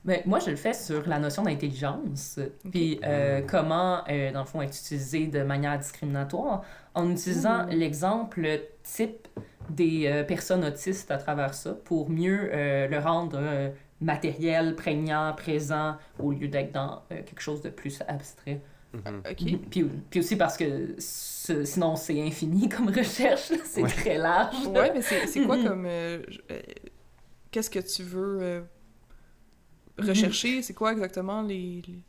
Mais moi, je le fais sur la notion d'intelligence, puis euh, comment, euh, dans le fond, être utilisé de manière discriminatoire, en utilisant Mmh. l'exemple type des euh, personnes autistes à travers ça, pour mieux euh, le rendre euh, matériel, prégnant, présent, au lieu d'être dans euh, quelque chose de plus abstrait. Mhm. Ok. Mhm. Puis, puis aussi parce que ce- sinon, c'est infini comme recherche, c'est Ouais. très large. Ouais, mais c'est c'est quoi Mhm. comme euh, euh, qu'est-ce que tu veux euh, Mhm. rechercher? C'est quoi exactement les, les-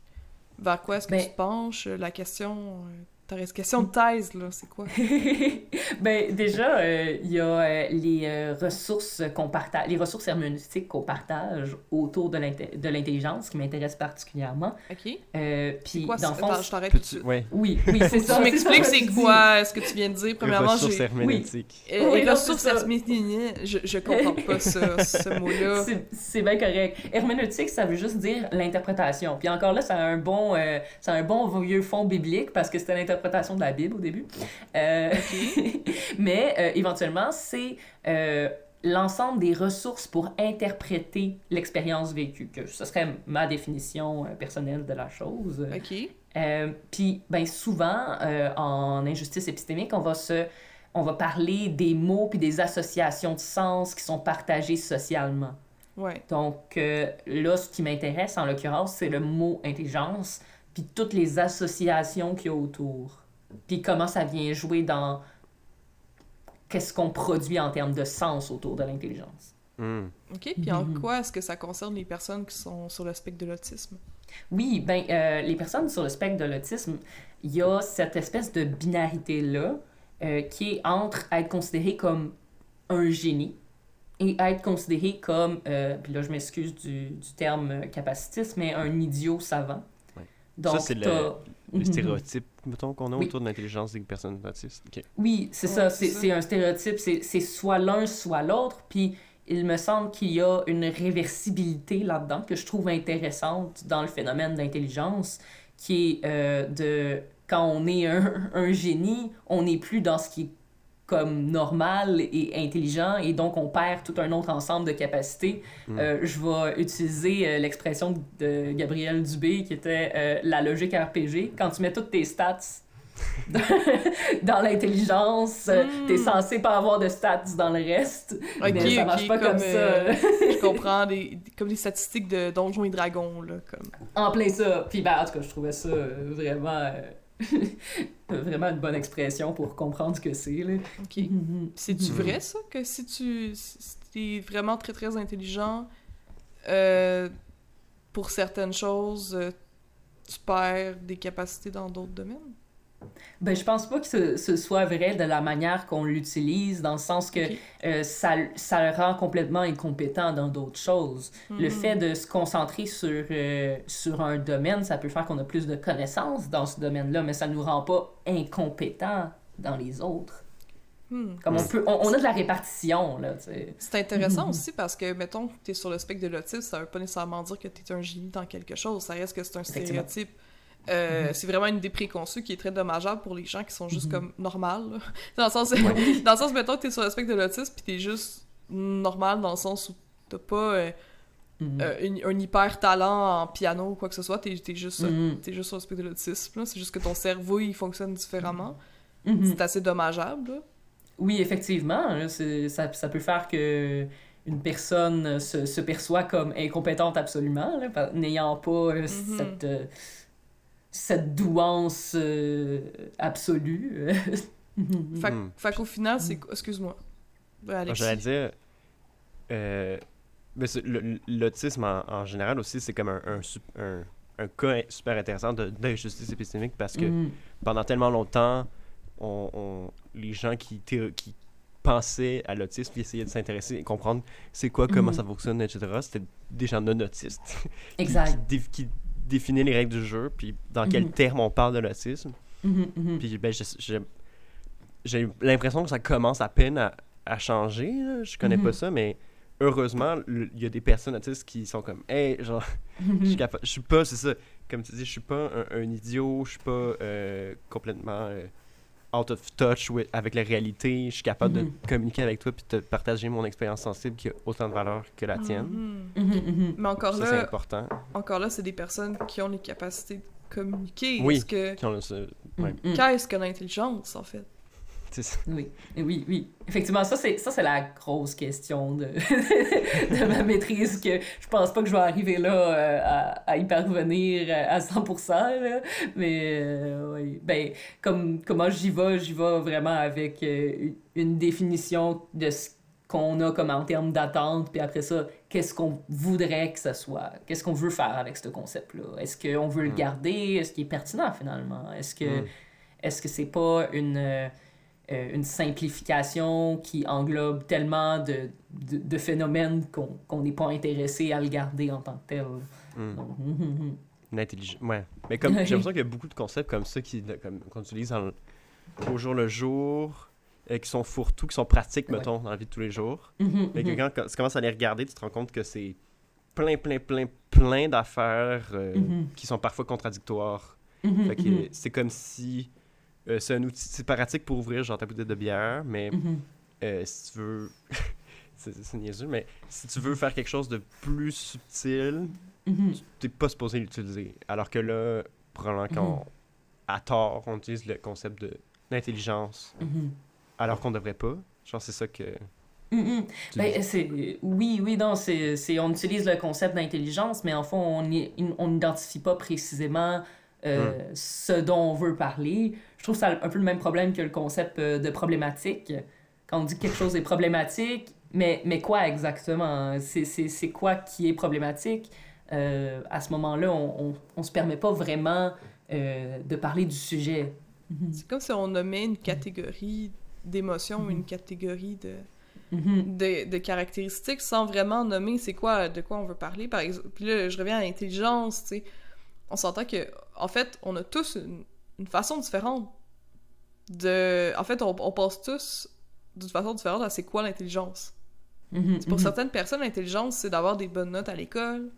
vers quoi est-ce que Ben- tu penches La question euh, ta question de thèse là, c'est quoi? Ben déjà, euh, il y a euh, les euh, ressources qu'on partage, les ressources herméneutiques qu'on partage autour de l'intelligence qui m'intéressent particulièrement. Ok. Euh, Puis dans le fond, Attends, je t'arrête ouais, oui, oui, c'est ça. Tu m'expliques c'est tu quoi ce que tu viens de dire les Premièrement, ressources j'ai herméneutiques. Euh, Oui, les non, ressources herméneutiques, je, je comprends pas ça, ce mot-là. C'est- C'est bien correct. Herméneutique, ça veut juste dire l'interprétation. Puis encore là, ça a un bon, euh, ça a un bon vieux fond biblique parce que c'était l'interprétation de la Bible au début. Euh, mais euh, éventuellement, c'est euh, l'ensemble des ressources pour interpréter l'expérience vécue. Que ce serait ma définition euh, personnelle de la chose. Ok. Euh, Puis, ben, souvent, euh, en injustice épistémique, on va se... On va parler des mots puis des associations de sens qui sont partagées socialement. Ouais. Donc euh, là, ce qui m'intéresse en l'occurrence, c'est le mot intelligence, puis toutes les associations qu'il y a autour. Puis comment ça vient jouer dans qu'est-ce qu'on produit en termes de sens autour de l'intelligence. Hmm. Ok. Puis en Mhm. quoi est-ce que ça concerne les personnes qui sont sur le spectre de l'autisme? Oui, ben euh, les personnes sur le spectre de l'autisme, il y a cette espèce de binarité-là euh, qui est entre être considéré comme un génie et être considéré comme, euh, puis là je m'excuse du, du terme capacitiste, mais un idiot savant. Donc, Ça, c'est le- Mhm. stéréotype, mettons, qu'on a Oui. autour de l'intelligence des personnes autistes. Ok. Oui, c'est Ouais, ça, c'est c'est ça. c'est un stéréotype, c'est c'est soit l'un, soit l'autre, puis il me semble qu'il y a une réversibilité là-dedans que je trouve intéressante dans le phénomène d'intelligence, qui est euh, de quand on est un, un génie, on n'est plus dans ce qui est comme normal et intelligent, et donc on perd tout un autre ensemble de capacités. Mm. Euh, je vais utiliser euh, l'expression de Gabriel Dubé qui était euh, la logique RPG. Quand tu mets toutes tes stats dans l'intelligence. Hmm. T'es censé pas avoir de stats dans le reste. Ok, mais ça ok, marche pas comme, ça. je comprends, des, comme des statistiques de Donjons et Dragons, là, comme... en plein ça. Puis ben, en tout cas, je trouvais ça euh, vraiment... vraiment une bonne expression pour comprendre ce que c'est, là. Ok. C'est-tu vrai, ça, que si tu si t'es vraiment très, très intelligent, euh, pour certaines choses, euh, tu perds des capacités dans d'autres domaines? Ben, je pense pas que ce, ce soit vrai de la manière qu'on l'utilise, dans le sens que euh, ça, ça le rend complètement incompétent dans d'autres choses. Le Mhm. fait de se concentrer sur, euh, sur un domaine, ça peut faire qu'on a plus de connaissances dans ce domaine-là, mais ça nous rend pas incompétents dans les autres. Hmm. Comme on peut, on, on a de la répartition, là, tu. C'est intéressant aussi parce que, mettons, que t'es sur le spectre de l'autisme, ça veut pas nécessairement dire que t'es un génie dans quelque chose. Ça reste que c'est un stéréotype. Euh, C'est vraiment une idée préconçue qui est très dommageable pour les gens qui sont juste Mhm. comme normal. là. Dans le sens, dans le sens, mettons que t'es sur le spectre de l'autisme puis t'es juste normal dans le sens où t'as pas euh, Mhm. euh, une- un hyper talent en piano ou quoi que ce soit, t'es es juste, Mhm. t'es juste sur le spectre de l'autisme. C'est juste que ton cerveau il fonctionne différemment. Mhm. C'est assez dommageable. là. Oui, effectivement, là, ça, ça peut faire que une personne se, se perçoit comme incompétente absolument, n'ayant pas euh, Mhm. cette, euh, cette douance euh, absolue. Fait, Mhm. fait qu'au final, c'est. Excuse-moi. Alors, Alexis. J'allais dire. euh, l'autisme en, en général aussi, c'est comme un, un, sup- un- un cas super intéressant de- d'injustice épistémique parce que Mhm. pendant tellement longtemps, on, on- les gens qui, pensaient à l'autisme puis essayaient de s'intéresser et comprendre c'est quoi, comment Mhm. ça fonctionne, etc., c'était des gens non autistes qui, Exact. qui, dé- qui définaient les règles du jeu puis dans quel Mhm. terme on parle de l'autisme. Mhm, mhm. Puis ben, j'ai l'impression que ça commence à peine à, à changer. là. Je connais pas ça, mais heureusement, il y a des personnes autistes qui sont comme Hey, genre, je suis. Je suis pas, c'est ça. Comme tu dis, je suis pas un, un idiot, je suis pas euh, complètement euh, out of touch with- avec la réalité. Je suis capable Mhm. de communiquer avec toi puis de te partager mon expérience sensible qui a autant de valeur que la tienne. Mhm. Mhm, mhm. Mais encore Ça, c'est là, important. encore là, c'est des personnes qui ont les capacités de communiquer. Oui. Que... Qui ont ce- ouais, Mhm. Qu'est-ce que l'intelligence, en fait? Ça. Oui, oui, oui. Effectivement, ça, c'est, ça, c'est la grosse question de, de ma maîtrise que je pense pas que je vais arriver là euh, à, à y parvenir euh, à 100%. Là. Mais, euh, oui. Ben, comme, comment j'y vais, j'y vais vraiment avec euh, une définition de ce qu'on a comme en termes d'attente, puis après ça, qu'est-ce qu'on voudrait que ce soit? Qu'est-ce qu'on veut faire avec ce concept-là? Est-ce qu'on veut le Mm. garder? Est-ce qu'il est pertinent, finalement? Est-ce que Mm. est-ce que c'est pas une, euh, une simplification qui englobe tellement de, de, de phénomènes qu'on qu'on n'est pas intéressé à le garder en tant que tel? Mm. Donc, hum, hum, hum. L'intelligence. Ouais. Mais comme j'ai l'impression qu'il y a beaucoup de concepts comme ça qu'on utilise dans le- au jour le jour, euh, qui sont fourre-tout, qui sont pratiques, Ouais. mettons, dans la vie de tous les jours. Mais que quand, tu commences à les regarder, tu te rends compte que c'est plein, plein, plein, plein d'affaires euh, qui sont parfois contradictoires. C'est comme si euh, c'est un outil, c'est pratique pour ouvrir genre ta bouteille de bière, mais hum. euh, si tu veux, c'est niaiseux, mais si tu veux faire quelque chose de plus subtil, Mhm. t'es pas supposé l'utiliser. Alors que là, probablement qu'on, à tort, on utilise le concept de l'intelligence, Mhm. alors qu'on devrait pas. Genre, c'est ça que. Tu Ben, c'est, oui, oui, non, c'est, on utilise le concept d'intelligence, mais en fond, on y- on n'identifie pas précisément euh, ce dont on veut parler. Je trouve ça un peu le même problème que le concept euh, de problématique. Quand on dit que quelque chose est problématique, mais, mais quoi exactement? C'est, c'est, c'est quoi qui est problématique? Euh, à ce moment-là, on, on, on se permet pas vraiment euh, de parler du sujet. Mhm. C'est comme si on nommait une catégorie d'émotions ou une catégorie de, Mhm. de, de caractéristiques sans vraiment nommer c'est quoi de quoi on veut parler. Par exemple, puis là, je reviens à l'intelligence, tu sais. On s'entend que, en fait, on a tous une, une façon différente de... En fait, on, on pense tous d'une façon différente à c'est quoi l'intelligence. Mhm. Pour Mhm. certaines personnes, l'intelligence, c'est d'avoir des bonnes notes à l'école.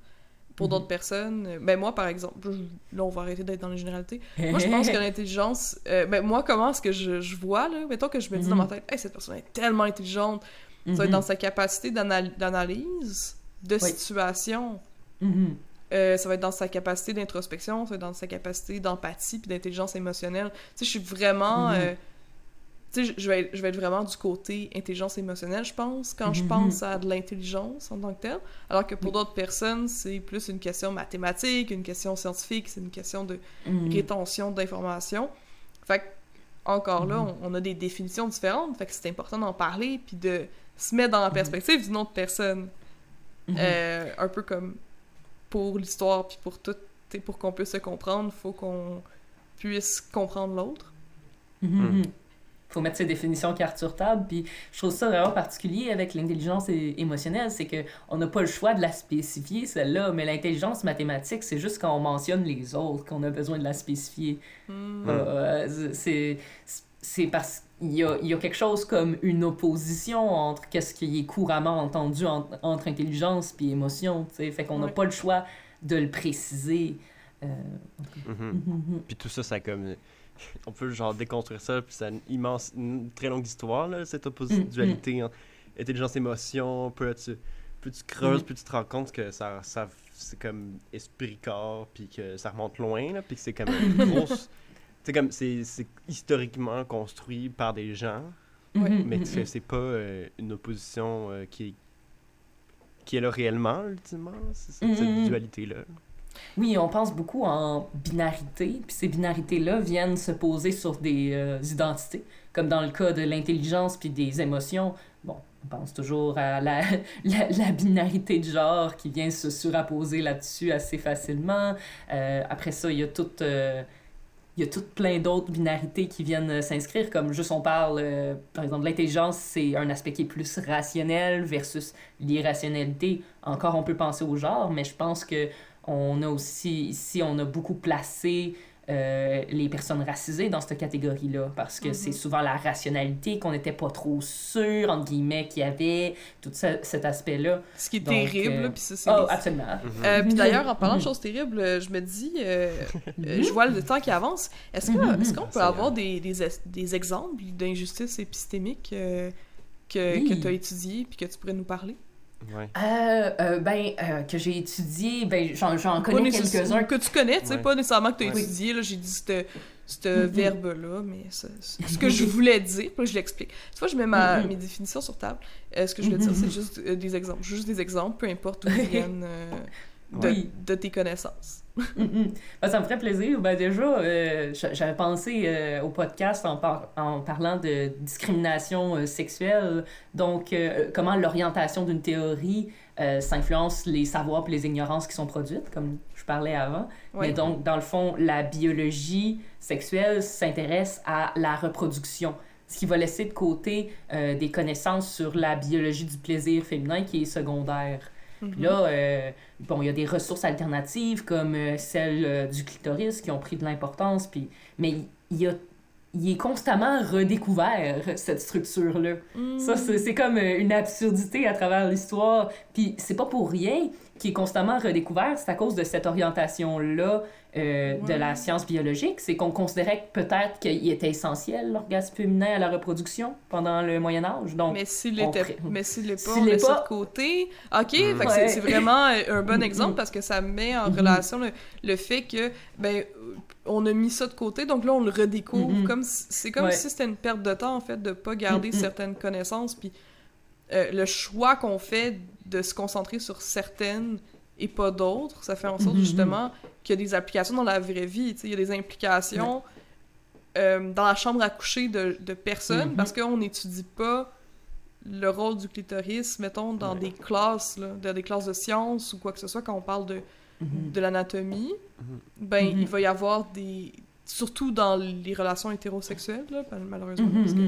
Pour Mhm. d'autres personnes, euh, ben moi, par exemple, je- là, on va arrêter d'être dans les généralités. Moi, je pense que l'intelligence. euh, ben, moi, comment est-ce que je, je vois, là Mettons que je me dis dans ma tête, hey, cette personne est tellement intelligente. Ça va être dans sa capacité d'anal- d'analyse, de Oui. situation. Euh, ça va être dans sa capacité d'introspection, ça va être dans sa capacité d'empathie puis d'intelligence émotionnelle. Tu sais, je suis vraiment... Mhm. euh, tu sais, je- vais, être- je vais être vraiment du côté intelligence émotionnelle, je pense, quand je Mhm. pense à de l'intelligence en tant que telle. Alors que pour d'autres personnes, c'est plus une question mathématique, une question scientifique, c'est une question de Mhm. rétention d'informations. Fait que, encore là, on, on a des définitions différentes, fait que c'est important d'en parler puis de se mettre dans la perspective d'une autre personne. Euh, un peu comme pour l'histoire puis pour tout, pour qu'on puisse se comprendre, faut qu'on puisse comprendre l'autre. Mhm. faut mettre ses définitions carte sur table. Puis je trouve ça vraiment particulier avec l'intelligence émotionnelle, c'est que on n'a pas le choix de la spécifier, celle-là, mais l'intelligence mathématique, c'est juste quand on mentionne les autres qu'on a besoin de la spécifier. Hmm. Euh, c'est c'est parce qu'il y a, il y a quelque chose comme une opposition entre qu'est-ce qui est couramment entendu en- entre intelligence puis émotion, tu sais. Fait qu'on n'a Ouais. pas le choix de le préciser. Euh, Mhm. mhm. Puis tout ça, ça comme. On peut genre déconstruire ça, puis c'est une immense, une très longue histoire, là, cette opposition, Mm, dualité entre intelligence émotion. Plus tu, plus tu creuses, plus tu te rends compte que ça, ça c'est comme esprit-corps, puis que ça remonte loin, là, puis que c'est comme une grosse. C'est comme, c'est c'est historiquement construit par des gens, Ouais. Mhm, mais mhm, que c'est pas euh, une opposition euh, qui est qui est là réellement, ultimement, c'est cette, cette Mhm. dualité-là. Oui, on pense beaucoup en binarité, puis ces binarités-là viennent se poser sur des euh, identités, comme dans le cas de l'intelligence puis des émotions. Bon, on pense toujours à la, la, la binarité de genre qui vient se surapposer là-dessus assez facilement. Euh, après ça, il y a toute... euh, il y a tout plein d'autres binarités qui viennent euh, s'inscrire, comme juste on parle, euh, par exemple, l'intelligence, c'est un aspect qui est plus rationnel versus l'irrationalité. Encore, on peut penser au genre, mais je pense que on a aussi, ici, on a beaucoup placé euh, les personnes racisées dans cette catégorie-là, parce que Mhm. c'est souvent la rationalité qu'on n'était pas trop sûr, entre guillemets, qu'il y avait, tout ça- cet aspect-là. Ce qui est Donc, terrible, euh, puis ça, c'est... Oh, absolument. Mhm. Euh, puis d'ailleurs, en parlant de Mhm. choses terribles, je me dis, euh, euh, je vois le temps qui avance. Est-ce que- Mhm. est-ce qu'on peut Ça y est. avoir des, des, es- des exemples d'injustices épistémiques euh, que, Oui. que tu as étudiées puis que tu pourrais nous parler? Ouais. Euh, euh, ben, euh, que j'ai étudié, ben, j'en, connais quelques-uns. Que tu connais, tu sais, Ouais. pas nécessairement que tu as Ouais. étudié. Là, j'ai dit ce ce Mhm. verbe-là, mais ce que je voulais dire, puis je l'explique. Tu vois, je mets ma, mes définitions sur table. Euh, ce que je voulais dire, c'est juste euh, des exemples. Juste des exemples, peu importe où ils viennent euh, de, Oui. de tes connaissances. Mhm. Ben, ça me ferait plaisir. Ben, déjà, euh, j'a- j'avais pensé euh, au podcast en, par- en parlant de discrimination euh, sexuelle. Donc, comment l'orientation d'une théorie s'influence les savoirs et les ignorances qui sont produites, comme je parlais avant. Mais donc, dans le fond, la biologie sexuelle s'intéresse à la reproduction, ce qui va laisser de côté des connaissances sur la biologie du plaisir féminin qui est secondaire. Puis là, euh, bon, il y a des ressources alternatives comme euh, celle euh, du clitoris qui ont pris de l'importance, puis mais il y a il est constamment redécouvert, cette structure-là. Mhm. Ça, c'est c'est comme euh, une absurdité à travers l'histoire. Puis c'est pas pour rien qu'il est constamment redécouvert, c'est à cause de cette orientation-là euh, de la science biologique. C'est qu'on considérait peut-être qu'il était essentiel, l'orgasme féminin, à la reproduction pendant le Moyen Âge. Donc, Mais s'il l'était pré- mais s'il l'est pas, on met pas- de côté. OK, Mm. c'est- Ouais. c'est vraiment euh, un bon exemple parce que ça met en relation le, le fait que ben on a mis ça de côté, donc là on le redécouvre Mhm. comme c'est comme Ouais. si c'était une perte de temps en fait de pas garder Mhm. certaines connaissances puis euh, le choix qu'on fait de se concentrer sur certaines et pas d'autres, ça fait en sorte Mhm. justement qu'il y a des applications dans la vraie vie, il y a des implications euh, dans la chambre à coucher de, de personnes parce qu'on n'étudie pas le rôle du clitoris, mettons, dans Ouais. des classes, là, dans des classes de sciences ou quoi que ce soit, quand on parle de, Mhm. de l'anatomie, Mhm. ben, Mhm. il va y avoir des... Surtout dans les relations hétérosexuelles, là, malheureusement, Mhm, parce que.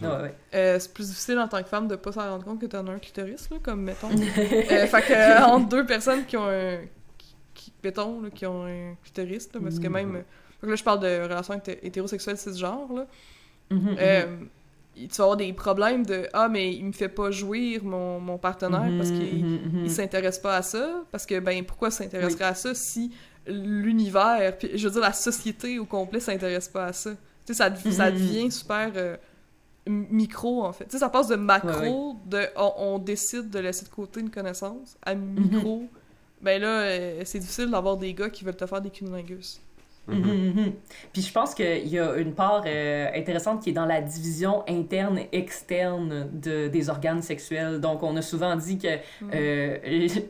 Ouais, ouais. euh, c'est plus difficile en tant que femme de pas s'en rendre compte que t'en as un clitoris, là, comme, mettons. Euh, fait que, euh, entre deux personnes qui ont un... Qui, qui- mettons, là, qui ont un clitoris, là, parce que même... fait que là, je parle de relations hété- hétérosexuelles cisgenres, là. Mhm, Euh, tu vas avoir des problèmes de ah mais il me fait pas jouir mon, mon partenaire parce qu'il Mhm, mhm, il mhm. s'intéresse pas à ça parce que ben pourquoi s'intéresserait à ça si l'univers puis je veux dire la société au complet s'intéresse pas à ça? Tu sais ça, ça Mhm. devient super euh, micro en fait. Tu sais ça passe de macro Ouais, de on, on décide de laisser de côté une connaissance à micro. Ben là, euh, c'est difficile d'avoir des gars qui veulent te faire des cunnilingus. Mhm. Puis je pense qu'il y a une part euh, intéressante qui est dans la division interne-externe de, des organes sexuels. Donc, on a souvent dit que Mm. euh,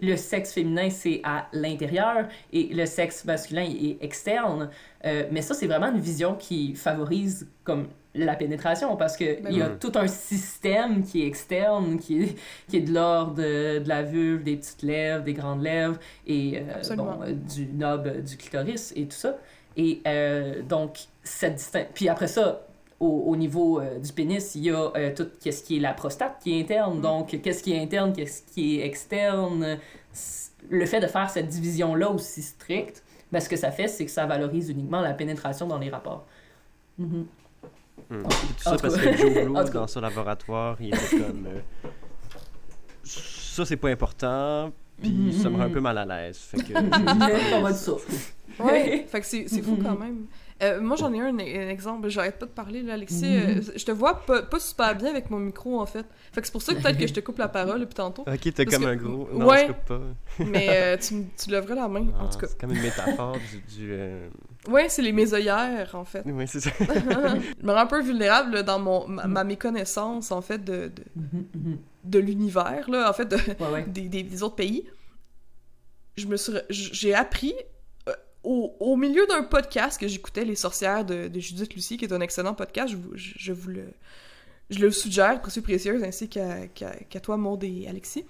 le sexe féminin, c'est à l'intérieur et le sexe masculin est externe. Euh, mais ça, c'est vraiment une vision qui favorise comme la pénétration parce que Ben y a oui. tout un système qui est externe, qui est, qui est de l'ordre de, de la vulve, des petites lèvres, des grandes lèvres et euh, bon, euh, du euh, du clitoris et tout ça. Et euh, donc, cette distin- Puis après ça, au, au niveau euh, du pénis, il y a euh, tout ce qui est la prostate qui est interne. Mm. Donc, qu'est-ce qui est interne, qu'est-ce qui est externe? Le fait de faire cette division-là aussi stricte, ben, ce que ça fait, c'est que ça valorise uniquement la pénétration dans les rapports. Hmm. En Tout ça parce que Joe cas. dans son laboratoire, il était comme. euh, ça, c'est pas important, puis Mhm, ça me rend un peu mal à l'aise. Fait que. On va dire ça. Ouais, fait que c'est c'est fou quand même. Euh, moi, j'en ai un, un exemple. J'arrête pas de parler, là, Alexis. Mhm. Euh, je te vois pas, pas super bien avec mon micro, en fait. Fait que c'est pour ça que peut-être que je te coupe la parole depuis tantôt. Ok, t'es comme que- un gros. Non, ouais. je coupe pas. Mais euh, tu, tu lèverais la main, en Ah, tout cas. C'est comme une métaphore du. du Ouais, c'est les mésœillères, en fait. Oui, c'est ça. je me rends un peu vulnérable là, dans mon, ma, ma méconnaissance, en fait, de, de, Mhm, mhm. de l'univers, là, en fait, de, Ouais, ouais. des, des- des autres pays. Je me suis... re- J'ai appris euh, au, au milieu d'un podcast que j'écoutais, Les sorcières de, de Judith Lucie, qui est un excellent podcast, je vous, je, je vous le... Je le suggère, précieux précieuse, ainsi qu'à qu'à- qu'à toi, Maud et Alexis.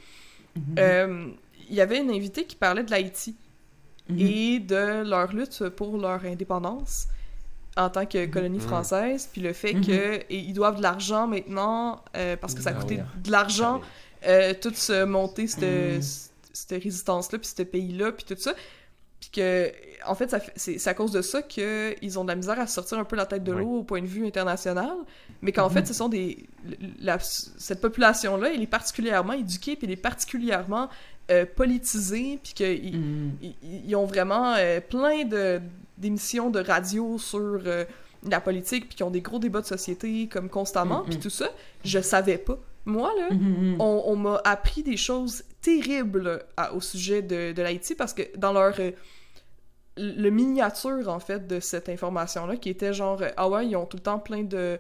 Euh, Il y avait une invitée qui parlait de l'Haïti Mhm. et de leur lutte pour leur indépendance en tant que colonie française, puis le fait Mhm. qu'ils doivent de l'argent maintenant, euh, parce que ça a Ah coûté oui. de l'argent, euh, tout se monter cette, Mhm. cette résistance-là, puis ce pays-là, puis tout ça. Puis que, en fait, ça c'est c'est à cause de ça qu'ils ont de la misère à sortir un peu la tête de Ouais. l'eau au point de vue international, mais qu'en fait, ce sont des... la- cette population-là, elle est particulièrement éduquée, puis elle est particulièrement euh, politisée, puis qu'ils ils, ils ont vraiment euh, plein de d'émissions de radio sur euh, la politique, puis qui ont des gros débats de société comme constamment, Mhm. puis tout ça, je savais pas. Moi, là, on, on m'a appris des choses terribles à- au sujet de, de l'Haïti parce que dans leur euh, le miniature en fait de cette information là qui était genre ah ouais ils ont tout le temps plein de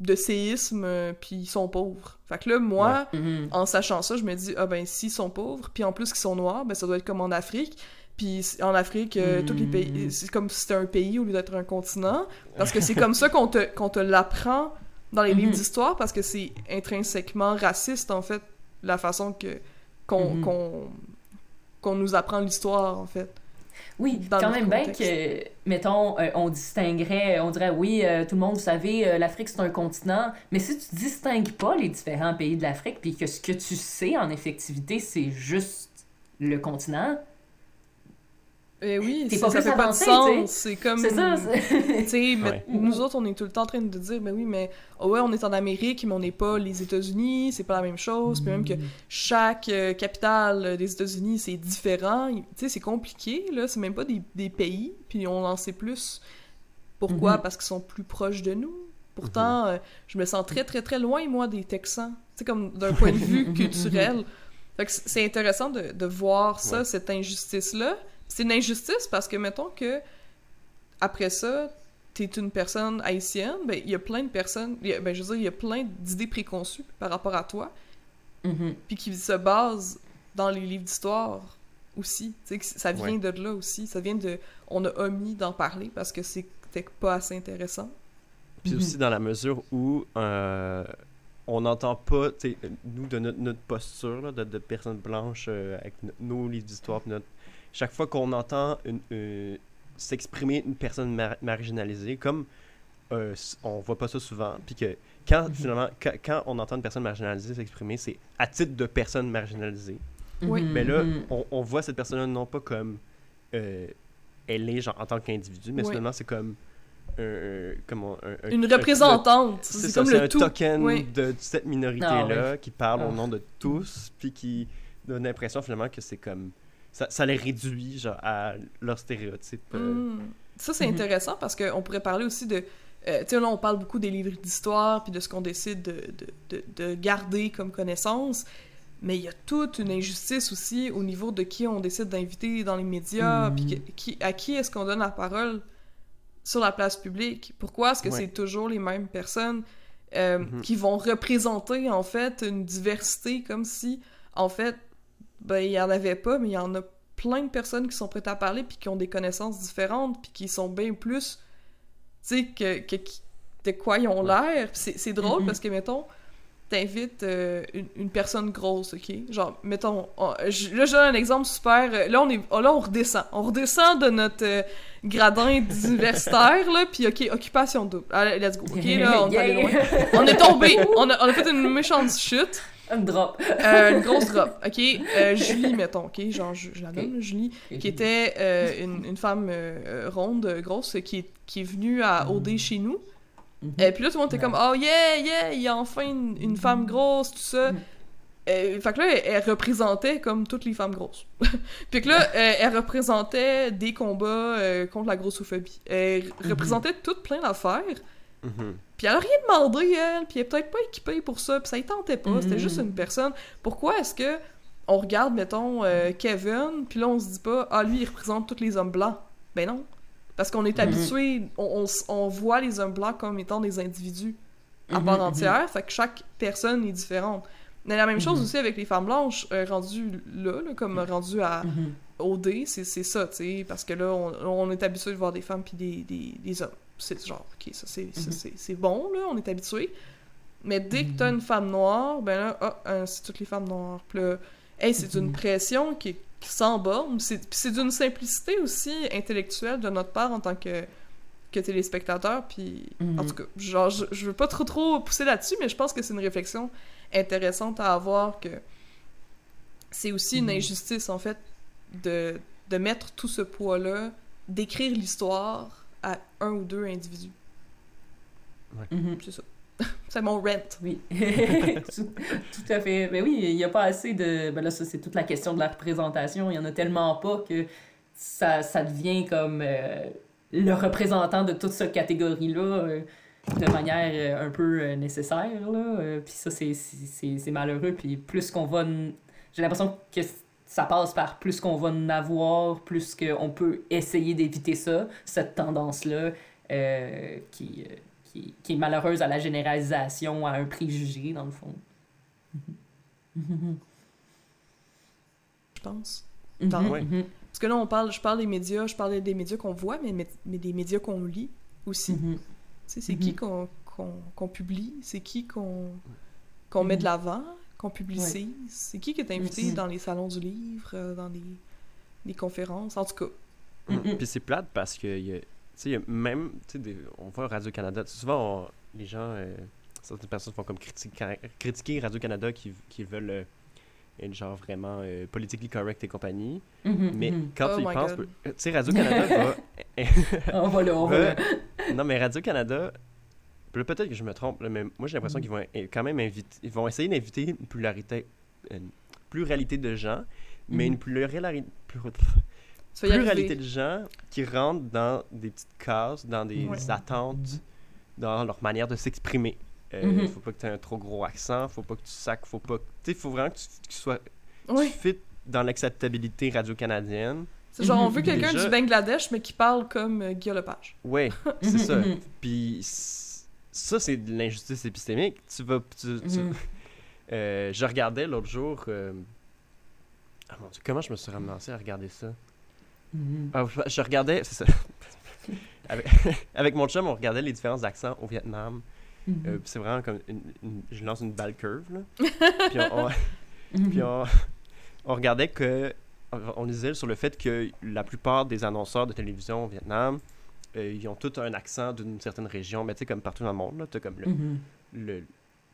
de séismes euh, puis ils sont pauvres fait que là moi Mhm. en sachant ça je me dis ah ben s'ils sont pauvres puis en plus qu'ils sont noirs ben ça doit être comme en Afrique puis en Afrique euh, tous les pays c'est comme si c'était un pays au lieu d'être un continent parce que c'est comme ça qu'on te qu'on te l'apprend dans les livres Mhm. d'histoire parce que c'est intrinsèquement raciste en fait la façon que qu'on Mhm. qu'on qu'on nous apprend l'histoire en fait Oui, dans quand même bien que, mettons, euh, on distinguerait, on dirait, oui, euh, tout le monde, vous savez, euh, l'Afrique, c'est un continent, mais si tu distingues pas les différents pays de l'Afrique, puis que ce que tu sais en effectivité, c'est juste le continent, Eh oui T'es ça, pas ça plus fait pas de sens c'est comme c'est ça. c'est- tu sais, mais Ouais. nous autres, on est tout le temps en train de dire, mais oui, mais oh ouais, on est en Amérique, mais on n'est pas les États-Unis, c'est pas la même chose. Puis même que chaque euh, capitale des États-Unis, c'est différent. Tu sais, c'est compliqué, là. C'est même pas des, des pays, puis on en sait plus. Pourquoi? Mhm. Parce qu'ils sont plus proches de nous. Pourtant, euh, je me sens très, très, très loin, moi, des Texans. Tu sais, comme d'un point de vue culturel. Fait que c'est intéressant de, de voir ça, Ouais. cette injustice-là. C'est une injustice parce que, mettons que, après ça, t'es une personne haïtienne, ben, il y a plein de personnes, il y a- ben, je veux dire, il y a plein d'idées préconçues par rapport à toi, Mhm. puis qui se basent dans les livres d'histoire aussi. Tu sais, que ça vient de là aussi. Ça vient de... On a omis d'en parler parce que c'était pas assez intéressant. Puis Mhm. aussi dans la mesure où euh, on n'entend pas, tu sais, nous, de notre, notre posture là, de, de personnes blanches euh, avec no- nos livres d'histoire, puis notre... chaque fois qu'on entend une, euh, s'exprimer une personne mar- marginalisée, comme euh, on voit pas ça souvent, puis que quand Mhm. finalement, quand, quand on entend une personne marginalisée s'exprimer, c'est à titre de personne marginalisée. Oui. Mhm. Mais là, Mhm. on, on voit cette personne-là non pas comme euh, elle est genre, en tant qu'individu, mais Oui. finalement c'est comme un- comment, un- un- Une un- représentante. c'est comme c'est le un tout. token Oui. de cette minorité-là Ah, qui parle au Ah. nom de tous, puis qui donne l'impression finalement que c'est comme. Ça, ça les réduit genre, à leurs stéréotypes. euh. Mm. Ça, c'est intéressant parce qu'on pourrait parler aussi de. euh, tu sais, là, on parle beaucoup des livres d'histoire puis de ce qu'on décide de, de, de, de garder comme connaissance. mais il y a toute une injustice aussi au niveau de qui on décide d'inviter dans les médias, Mhm. puis qui, à qui est-ce qu'on donne la parole sur la place publique? Pourquoi est-ce que Ouais. c'est toujours les mêmes personnes euh, Mhm. qui vont représenter, en fait, une diversité comme si, en fait, ben, il y en avait pas, mais il y en a plein de personnes qui sont prêtes à parler, puis qui ont des connaissances différentes, puis qui sont bien plus, tu sais, que, que, de quoi ils ont l'air. Puis C'est c'est drôle parce que, mettons, t'invites euh, une, une personne grosse, ok? Genre, mettons, on- je- là, je donne un exemple super. euh, Là, on est, oh, là, on redescend. On redescend de notre euh, gradin d'universitaire, là, puis ok, occupation double. Allez, let's go, ok? Là, on est allé loin. On est tombé. On a, on a fait une méchante chute. Un drop. Euh, une grosse drop, ok? Euh, Julie, mettons, ok? Genre, je, je la donne, Julie, qui était euh, une, une femme ronde, grosse, qui est, qui est venue à OD chez nous. Mhm. Et puis là, tout le monde était comme « Oh yeah, yeah, il y a enfin une, une femme grosse, tout ça. Euh, fait que là, elle, elle représentait comme toutes les femmes grosses. puis que là, elle représentait des combats euh, contre la grossophobie. Elle Mhm. représentait toutes plein d'affaires. Puis elle a rien demandé, elle, puis elle est peut-être pas équipée pour ça, puis ça y tentait pas, c'était Mhm. juste une personne. Pourquoi est-ce que on regarde, mettons, euh, Kevin, puis là on se dit pas, ah lui il représente tous les hommes blancs? Ben non. Parce qu'on est Mhm. habitué, on, on s- on voit les hommes blancs comme étant des individus à Mhm, part entière, fait que chaque personne est différente. Mais la même chose aussi avec les femmes blanches, euh, rendues là, là, comme rendues à. OD, c'est c'est ça, tu sais, parce que là, on, on est habitué de voir des femmes puis des, des, des hommes. C'est genre, ok, ça c'est Mhm. c'est- bon, là, on est habitué. Mais dès que t'as Mhm. une femme noire, ben là, ah, hein, c'est toutes les femmes noires. Puis là, hey, c'est une Mhm. pression qui, qui sans borne. C'est- Puis c'est d'une simplicité aussi intellectuelle de notre part en tant que, que téléspectateur. Puis, en tout cas, genre, je, je veux pas trop trop pousser là-dessus, mais je pense que c'est une réflexion intéressante à avoir que c'est aussi une injustice, en fait, de, de mettre tout ce poids-là, d'écrire l'histoire à un ou deux individus. Mhm. C'est ça. c'est mon rent. Oui, tout, tout à fait. Mais oui, il n'y a pas assez de... Ben là, ça, c'est toute la question de la représentation. Il y en a tellement pas que ça, ça devient comme euh, le représentant de toute cette catégorie-là euh, de manière euh, un peu euh, nécessaire. Là. Euh, puis ça, c'est- malheureux. Puis plus qu'on va... J'ai l'impression que ça passe par plus qu'on va en avoir, plus qu'on peut essayer d'éviter ça, cette tendance-là euh, qui... euh, qui, qui est malheureuse à la généralisation, à un préjugé, dans le fond. je pense. Mhm, mhm, Parce que là, on parle, je parle des médias, je parle des médias qu'on voit, mais, mais, mais des médias qu'on lit aussi. mhm. Tu sais, c'est qui qu'on qu'on qu'on publie, c'est qui qu'on qu'on met de l'avant, qu'on publicise, c'est qui qui est invité dans les salons du livre, euh, dans les, les conférences, en tout cas. Mm. Puis c'est plate parce que y a- tu sais, y a même, tu sais, des- on voit Radio-Canada, souvent on- les gens, euh, certaines personnes font comme critiquer, critiquer Radio-Canada qui, qui veulent euh, être genre vraiment euh, politically correct et compagnie. Mhm, Mais mhm. quand Oh tu y penses, tu sais, Radio-Canada va. On va là, on va là. non, mais Radio-Canada, peut-être que je me trompe, là, mais moi j'ai l'impression Mhm. qu'ils vont quand même inviter, ils vont essayer d'inviter une pluralité, une pluralité de gens, mais Mhm. une pluralité, pluralité de gens qui rentrent dans des petites cases, dans des Ouais. attentes, dans leur manière de s'exprimer. Euh, Mhm. Faut pas que tu aies un trop gros accent, faut pas que tu sacs, faut pas. Tu sais, faut vraiment que tu, que tu sois. Oui, Tu fit dans l'acceptabilité radio-canadienne. c'est genre, on veut quelqu'un Déjà- du Bangladesh, mais qui parle comme euh, Guillaume Lepage. Ouais, c'est ça. Puis ça, c'est de l'injustice épistémique. Tu vas. tu- tu- Mhm. Euh, je regardais l'autre jour. euh, Ah mon dieu, comment je me suis ramassé à regarder ça? Mhm. Ah, je- regardais, c'est ça. avec, avec mon chum, on regardait les différents accents au Vietnam. Mhm. Euh, c'est vraiment comme une, une- je lance une balle curve là. puis on, on- puis on, on regardait que on lisait sur le fait que la plupart des annonceurs de télévision au Vietnam euh, ils ont tous un accent d'une certaine région, mais tu sais comme partout dans le monde là, t'as comme le, Mhm. le- tu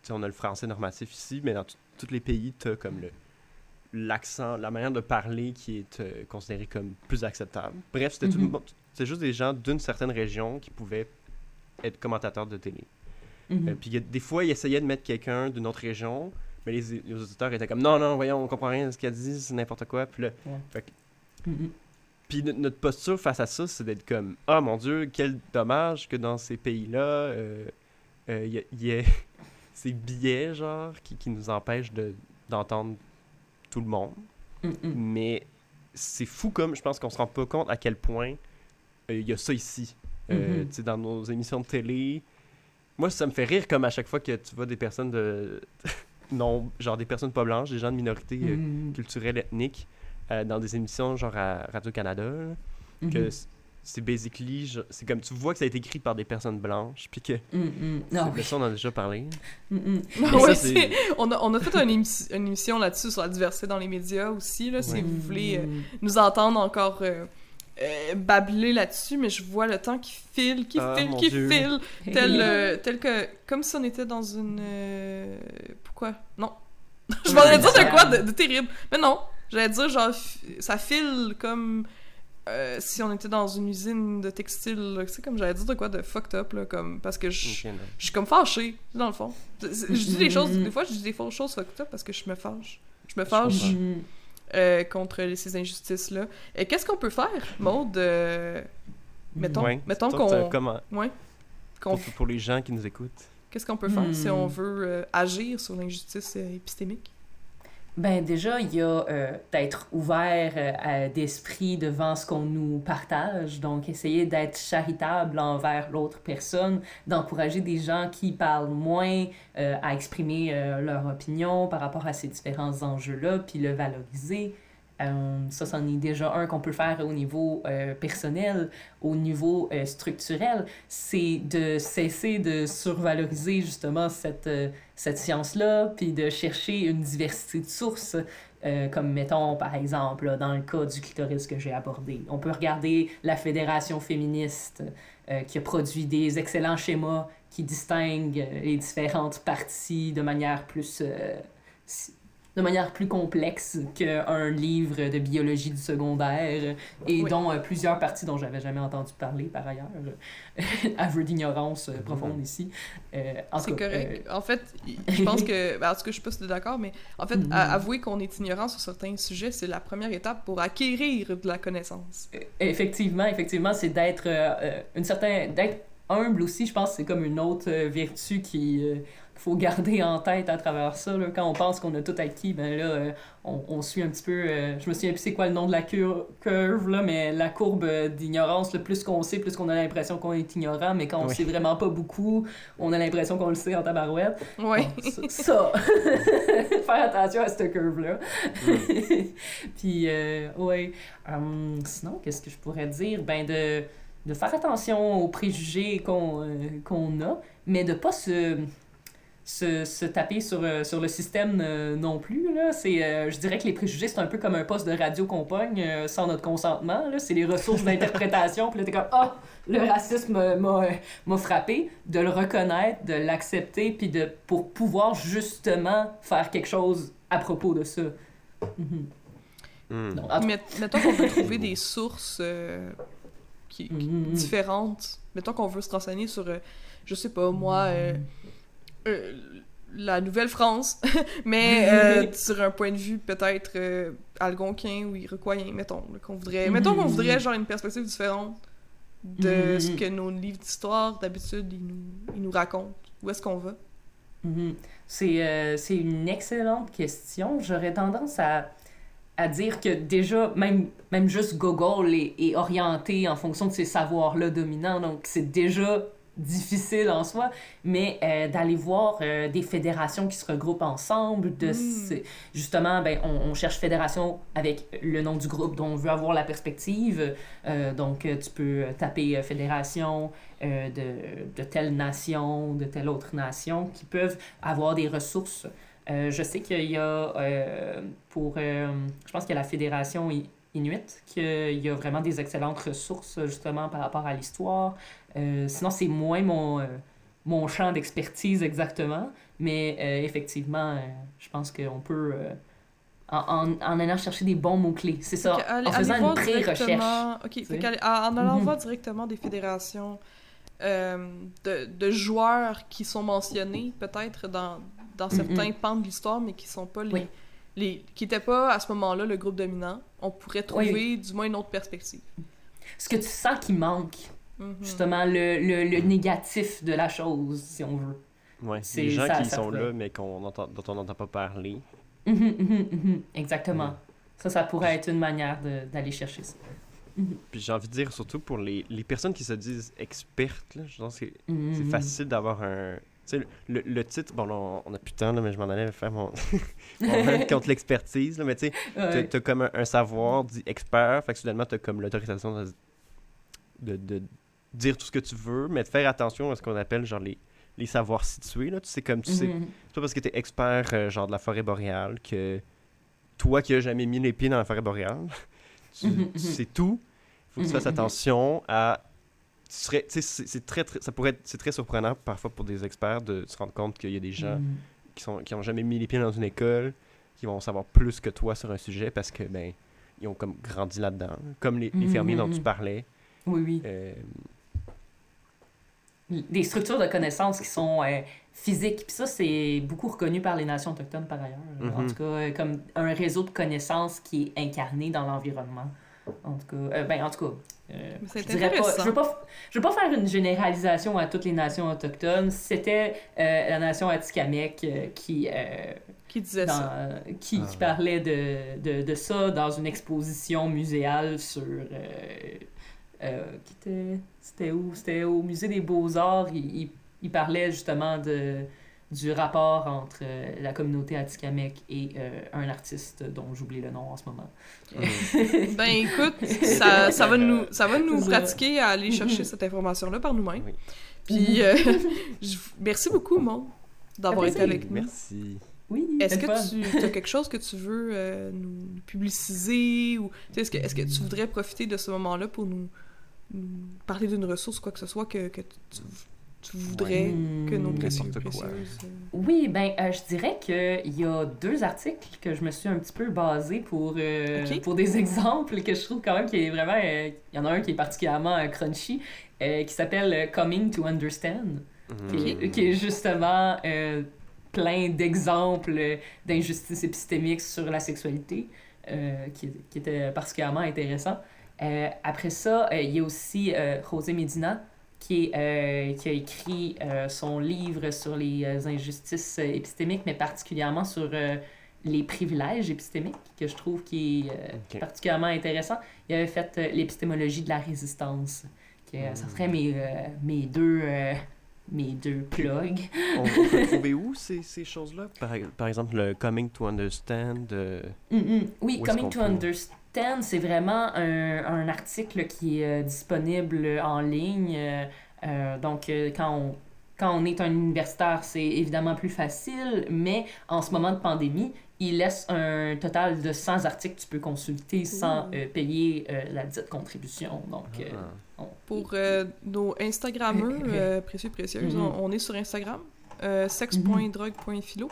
sais, on a le français normatif ici, mais dans tous les pays t'as comme le l'accent, la manière de parler qui est euh, considérée comme plus acceptable. Bref, c'était tout le Mhm. monde- c'était juste des gens d'une certaine région qui pouvaient être commentateurs de télé. Mhm. Euh, puis des fois, ils essayaient de mettre quelqu'un d'une autre région, mais les, les auditeurs étaient comme non, non, voyons, on comprend rien de ce qu'elle dit, c'est n'importe quoi. Puis, là, Ouais. fait Mhm. Puis no- notre posture face à ça, c'est d'être comme ah mon Dieu, quel dommage que dans ces pays-là, euh, euh, il y, a- y ces billets, genre, qui, qui nous empêchent de- d'entendre tout le monde. Mm, mm. Mais c'est fou comme je pense qu'on se rend pas compte à quel point euh, il y a ça ici. Euh, tu sais, Dans nos émissions de télé. Moi, ça me fait rire comme à chaque fois que tu vois des personnes de. non, genre des personnes pas blanches, des gens de minorité euh, Mm, culturelle, ethnique, euh, dans des émissions genre à Radio-Canada. là, mm, que c'est basically. C'est comme tu vois que ça a été écrit par des personnes blanches, puis que. Mm, mm. Ah mais ça, on en a déjà parlé. Mm, mm. Ah ça, c'est- on, a, on a fait une, émi- une émission là-dessus sur la diversité dans les médias aussi, là, si vous voulez euh, Mm. nous entendre encore euh, euh, babler là-dessus, mais je vois le temps qui file, qui Ah, file, qui Dieu. file, tel, euh, tel que... Comme si on était dans une... euh, Pourquoi? Non. je m'en allais dire de quoi de, de terrible. Mais non, j'allais dire genre, f- ça file comme... euh, si on était dans une usine de textile, là. c'est comme j'allais dire de quoi de fucked up là, comme parce que je, Ok, non. je suis comme fâchée, dans le fond. Je dis des choses, des fois, je dis des fausses choses fucked up parce que je me fâche. Je me fâche euh, contre ces injustices-là. Et qu'est-ce qu'on peut faire, Maude? euh, mettons Ouais. mettons qu'on... comment- Ouais. Qu'on- pour, pour les gens qui nous écoutent. Qu'est-ce qu'on peut faire si on Hmm. veut euh, agir sur l'injustice euh, épistémique? Ben déjà, il y a euh, d'être ouvert euh, d'esprit devant ce qu'on nous partage, donc essayer d'être charitable envers l'autre personne, d'encourager des gens qui parlent moins euh, à exprimer leur opinion par rapport à ces différents enjeux-là, puis le valoriser. Euh, ça, c'en est déjà un qu'on peut faire au niveau euh, personnel, au niveau euh, structurel, c'est de cesser de survaloriser justement cette, cette science-là, puis de chercher une diversité de sources, comme mettons par exemple dans le cas du clitoris que j'ai abordé. On peut regarder la Fédération féministe qui a produit des excellents schémas qui distinguent les différentes parties de manière plus... euh, de manière plus complexe qu'un livre de biologie du secondaire et Oui. dont euh, plusieurs parties dont j'avais jamais entendu parler par ailleurs. Aveu d'ignorance euh, profonde ici. Euh, en C'est correct. En fait, je pense que... ben, en tout cas, je sais pas d'accord, mais en fait, Mhm. à- avouer qu'on est ignorant sur certains sujets, c'est la première étape pour acquérir de la connaissance. Euh, Effectivement, effectivement, c'est d'être euh, euh, une certaine d'être humble aussi. Je pense que c'est comme une autre euh, vertu qui euh, faut garder en tête à travers ça. Là. Quand on pense qu'on a tout acquis, ben là, euh, on, on suit un petit peu. euh, je me souviens plus c'est quoi le nom de la cur- curve là, mais la courbe euh, d'ignorance. Le plus qu'on sait, plus qu'on a l'impression qu'on est ignorant, mais quand on Oui. sait vraiment pas beaucoup, on a l'impression qu'on le sait en tabarouette. Bon, ça, faire attention à cette curve-là. Puis, euh, ouais. Hum, sinon, qu'est-ce que je pourrais dire? Ben, de, de faire attention aux préjugés qu'on euh, qu'on a, mais de pas se, se, se taper sur, euh, sur le système euh, non plus. Là. C'est, euh, je dirais que les préjugés, c'est un peu comme un poste de radio qu'on pogne euh, sans notre consentement. Là. C'est les ressources d'interprétation. Puis là, t'es comme, ah, le racisme m'a- frappé. De le reconnaître, de l'accepter, puis de, pour pouvoir justement faire quelque chose à propos de ça. Mhm. Hmm. Mettons qu'on veut trouver des sources euh, qui, qui- Mhm. différentes. Mettons qu'on veut se renseigner sur, euh, je sais pas, moi, euh, euh, la Nouvelle-France, mais euh, sur un point de vue peut-être euh, algonquin ou iroquoien, mettons, qu'on voudrait... Mettons qu'on voudrait, genre, une perspective différente de Mhm. ce que nos livres d'histoire, d'habitude, ils nous, ils nous racontent. Où est-ce qu'on va? Mhm. C'est une excellente question. J'aurais tendance à, à dire que déjà, même, même juste Google est, est orienté en fonction de ces savoirs-là dominants, donc c'est déjà difficile en soi, mais euh, d'aller voir euh, des fédérations qui se regroupent ensemble, de Mm. justement, ben, on, on cherche fédération avec le nom du groupe dont on veut avoir la perspective, Euh, donc tu peux taper fédération de, de telle nation, de telle autre nation, qui peuvent avoir des ressources. Je sais qu'il y a, pour, je pense qu'il y a la fédération Inuit, qu'il y a vraiment des excellentes ressources justement par rapport à l'histoire. Euh, sinon, c'est moins mon, euh, mon champ d'expertise exactement, mais euh, effectivement, je pense qu'on peut, en, en, en allant chercher des bons mots-clés, c'est ça, en faisant une pré-recherche. directement- Ok, sais. fait qu'aller- en allant Mhm. voir directement des fédérations de, de joueurs qui sont mentionnés peut-être dans, dans Mhm. certains pans de l'histoire, mais qui sont pas les, Oui. Les qui n'étaient pas à ce moment-là le groupe dominant, on pourrait trouver Oui. du moins une autre perspective. Ce que tu sens qui manque, Mhm. justement, le, le, le négatif de la chose, si on veut. Ouais, C'est- les gens ça- qui ça sont là, mais qu'on entend, dont on n'entend pas parler. Mhm, mhm. Exactement. Ça, ça pourrait être une manière de- d'aller chercher ça. Puis j'ai envie de dire, surtout pour les, les personnes qui se disent expertes, là, je pense que c'est facile d'avoir un. Sais, le, le titre, bon, là, on, a plus de temps, là, mais je m'en allais faire mon. mon contre l'expertise, là, mais tu sais, t'as- Ouais. t'as comme un, un savoir dit expert, fait que soudainement, t'as comme l'autorisation de, de, de dire tout ce que tu veux, mais de faire attention à ce qu'on appelle genre les, les savoirs situés, là. Tu sais, comme tu sais, Mhm. c'est pas parce que t'es expert, euh, genre de la forêt boréale, que toi qui as jamais mis les pieds dans la forêt boréale, tu, Mhm, tu sais tout. Faut que tu fasses mhm. attention à. C'est c'est très, très, ça pourrait c'est très surprenant parfois pour des experts de se rendre compte qu'il y a des gens Mhm. qui sont qui ont jamais mis les pieds dans une école, qui vont savoir plus que toi sur un sujet parce que ben ils ont comme grandi là-dedans, comme les, les fermiers dont tu parlais. Oui, oui. Euh, Des structures de connaissances qui sont euh, physiques. Puis ça, c'est beaucoup reconnu par les nations autochtones par ailleurs. En Mhm. tout cas, euh, comme un réseau de connaissances qui est incarné dans l'environnement. En tout cas, euh, ben, en tout cas, euh, je dirais pas, intéressant. je veux pas, je veux pas faire une généralisation à toutes les nations autochtones. C'était euh, la nation Atikamekw euh, qui, euh, Qui disait dans- ça? qui, Ah qui parlait de, de, de ça dans une exposition muséale sur. euh, euh, qui était. C'était où? C'était au Musée des Beaux-Arts. Il, il, il parlait justement de, du rapport entre euh, la communauté Atikamekw et euh, un artiste dont j'oublie le nom en ce moment. Ben écoute, ça, ça va nous, ça va nous pratiquer à aller chercher cette information-là par nous-mêmes. Oui. Puis, euh, je- merci beaucoup, Mon, d'avoir été avec nous. merci. Oui, Est-ce fun. que tu as quelque chose que tu veux euh, nous publiciser ou tu sais, est-ce que, est-ce que tu voudrais profiter de ce moment-là pour nous, nous parler d'une ressource ou quoi que ce soit que, que tu, tu voudrais Hmm. que nos précieux quoi. précieuses euh, Oui, ben, euh, je dirais qu'il y a deux articles que je me suis un petit peu basé pour, euh, pour des exemples que je trouve quand même qui est vraiment. euh, Il y en a un qui est particulièrement euh, crunchy, euh, qui s'appelle Coming to Understand, qui, est, Mhm. qui est justement euh, plein d'exemples d'injustices épistémiques sur la sexualité, euh, qui, qui était particulièrement intéressant. Euh, après ça, euh, il y a aussi euh, José Medina, qui, est, euh, qui a écrit euh, son livre sur les euh, injustices épistémiques, mais particulièrement sur euh, les privilèges épistémiques, que je trouve qui est particulièrement intéressant. Il avait fait l'épistémologie de la résistance, que ça serait mes, euh, mes deux... mes deux plugs. on, peut trouver où ces, ces choses-là? Par, par exemple, le Coming to Understand. euh, Mm, mm. Oui, Coming to peut- Understand, c'est vraiment un, un article qui est euh, disponible en ligne. euh, donc, quand on, quand on est un universitaire, c'est évidemment plus facile, mais en ce moment de pandémie, il laisse un total de 100 articles que tu peux consulter sans euh, payer euh, la dite contribution. Donc, euh, ah. on- Pour euh, nos Instagrammeurs euh, précieux précieuses, Mhm. on, on est sur Instagram, euh, sex.drogue.philo.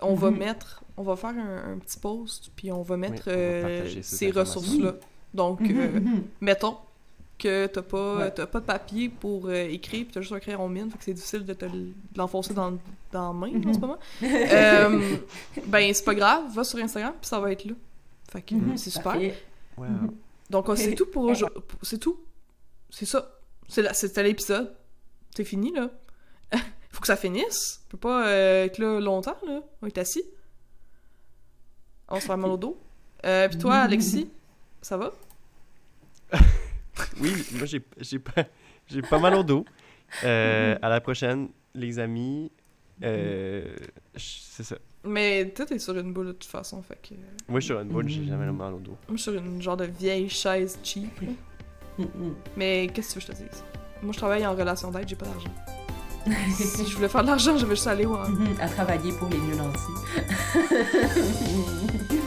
On va Mhm. mettre, on va faire un, un petit post, puis on va mettre on va euh, partager ces ressources-là. Donc, Mhm, euh, mhm. mettons que t'as pas, Ouais. t'as pas de papier pour euh, écrire, puis t'as juste un crayon mine, fait que c'est difficile de te l'enfoncer dans, dans la main en Mhm. ce moment. Euh, ben, c'est pas grave, va sur Instagram, puis ça va être là. Fait que Mhm, c'est super. Wow. Mhm. Donc, c'est tout pour aujourd'hui. C'est tout. C'est ça. C'était l'épisode. C'est fini, là. Faut que ça finisse. On peut pas euh, être là longtemps, là. On est assis. On se fait mal au dos. Euh, Puis toi, Alexis, ça va? Oui, moi j'ai j'ai pas j'ai pas mal au dos. Euh, à la prochaine, les amis. Euh, c'est ça. Mais toi, t'es sur une boule de toute façon, fait que... Moi, je suis sur une boule, j'ai jamais mal au dos. Moi, je suis sur une genre de vieille chaise cheap, là. Mhm. Mais qu'est-ce que tu veux que je te dise? Moi, je travaille en relation d'aide, j'ai pas d'argent. si je voulais faire de l'argent, je vais juste aller au... À travailler pour les mieux nantis.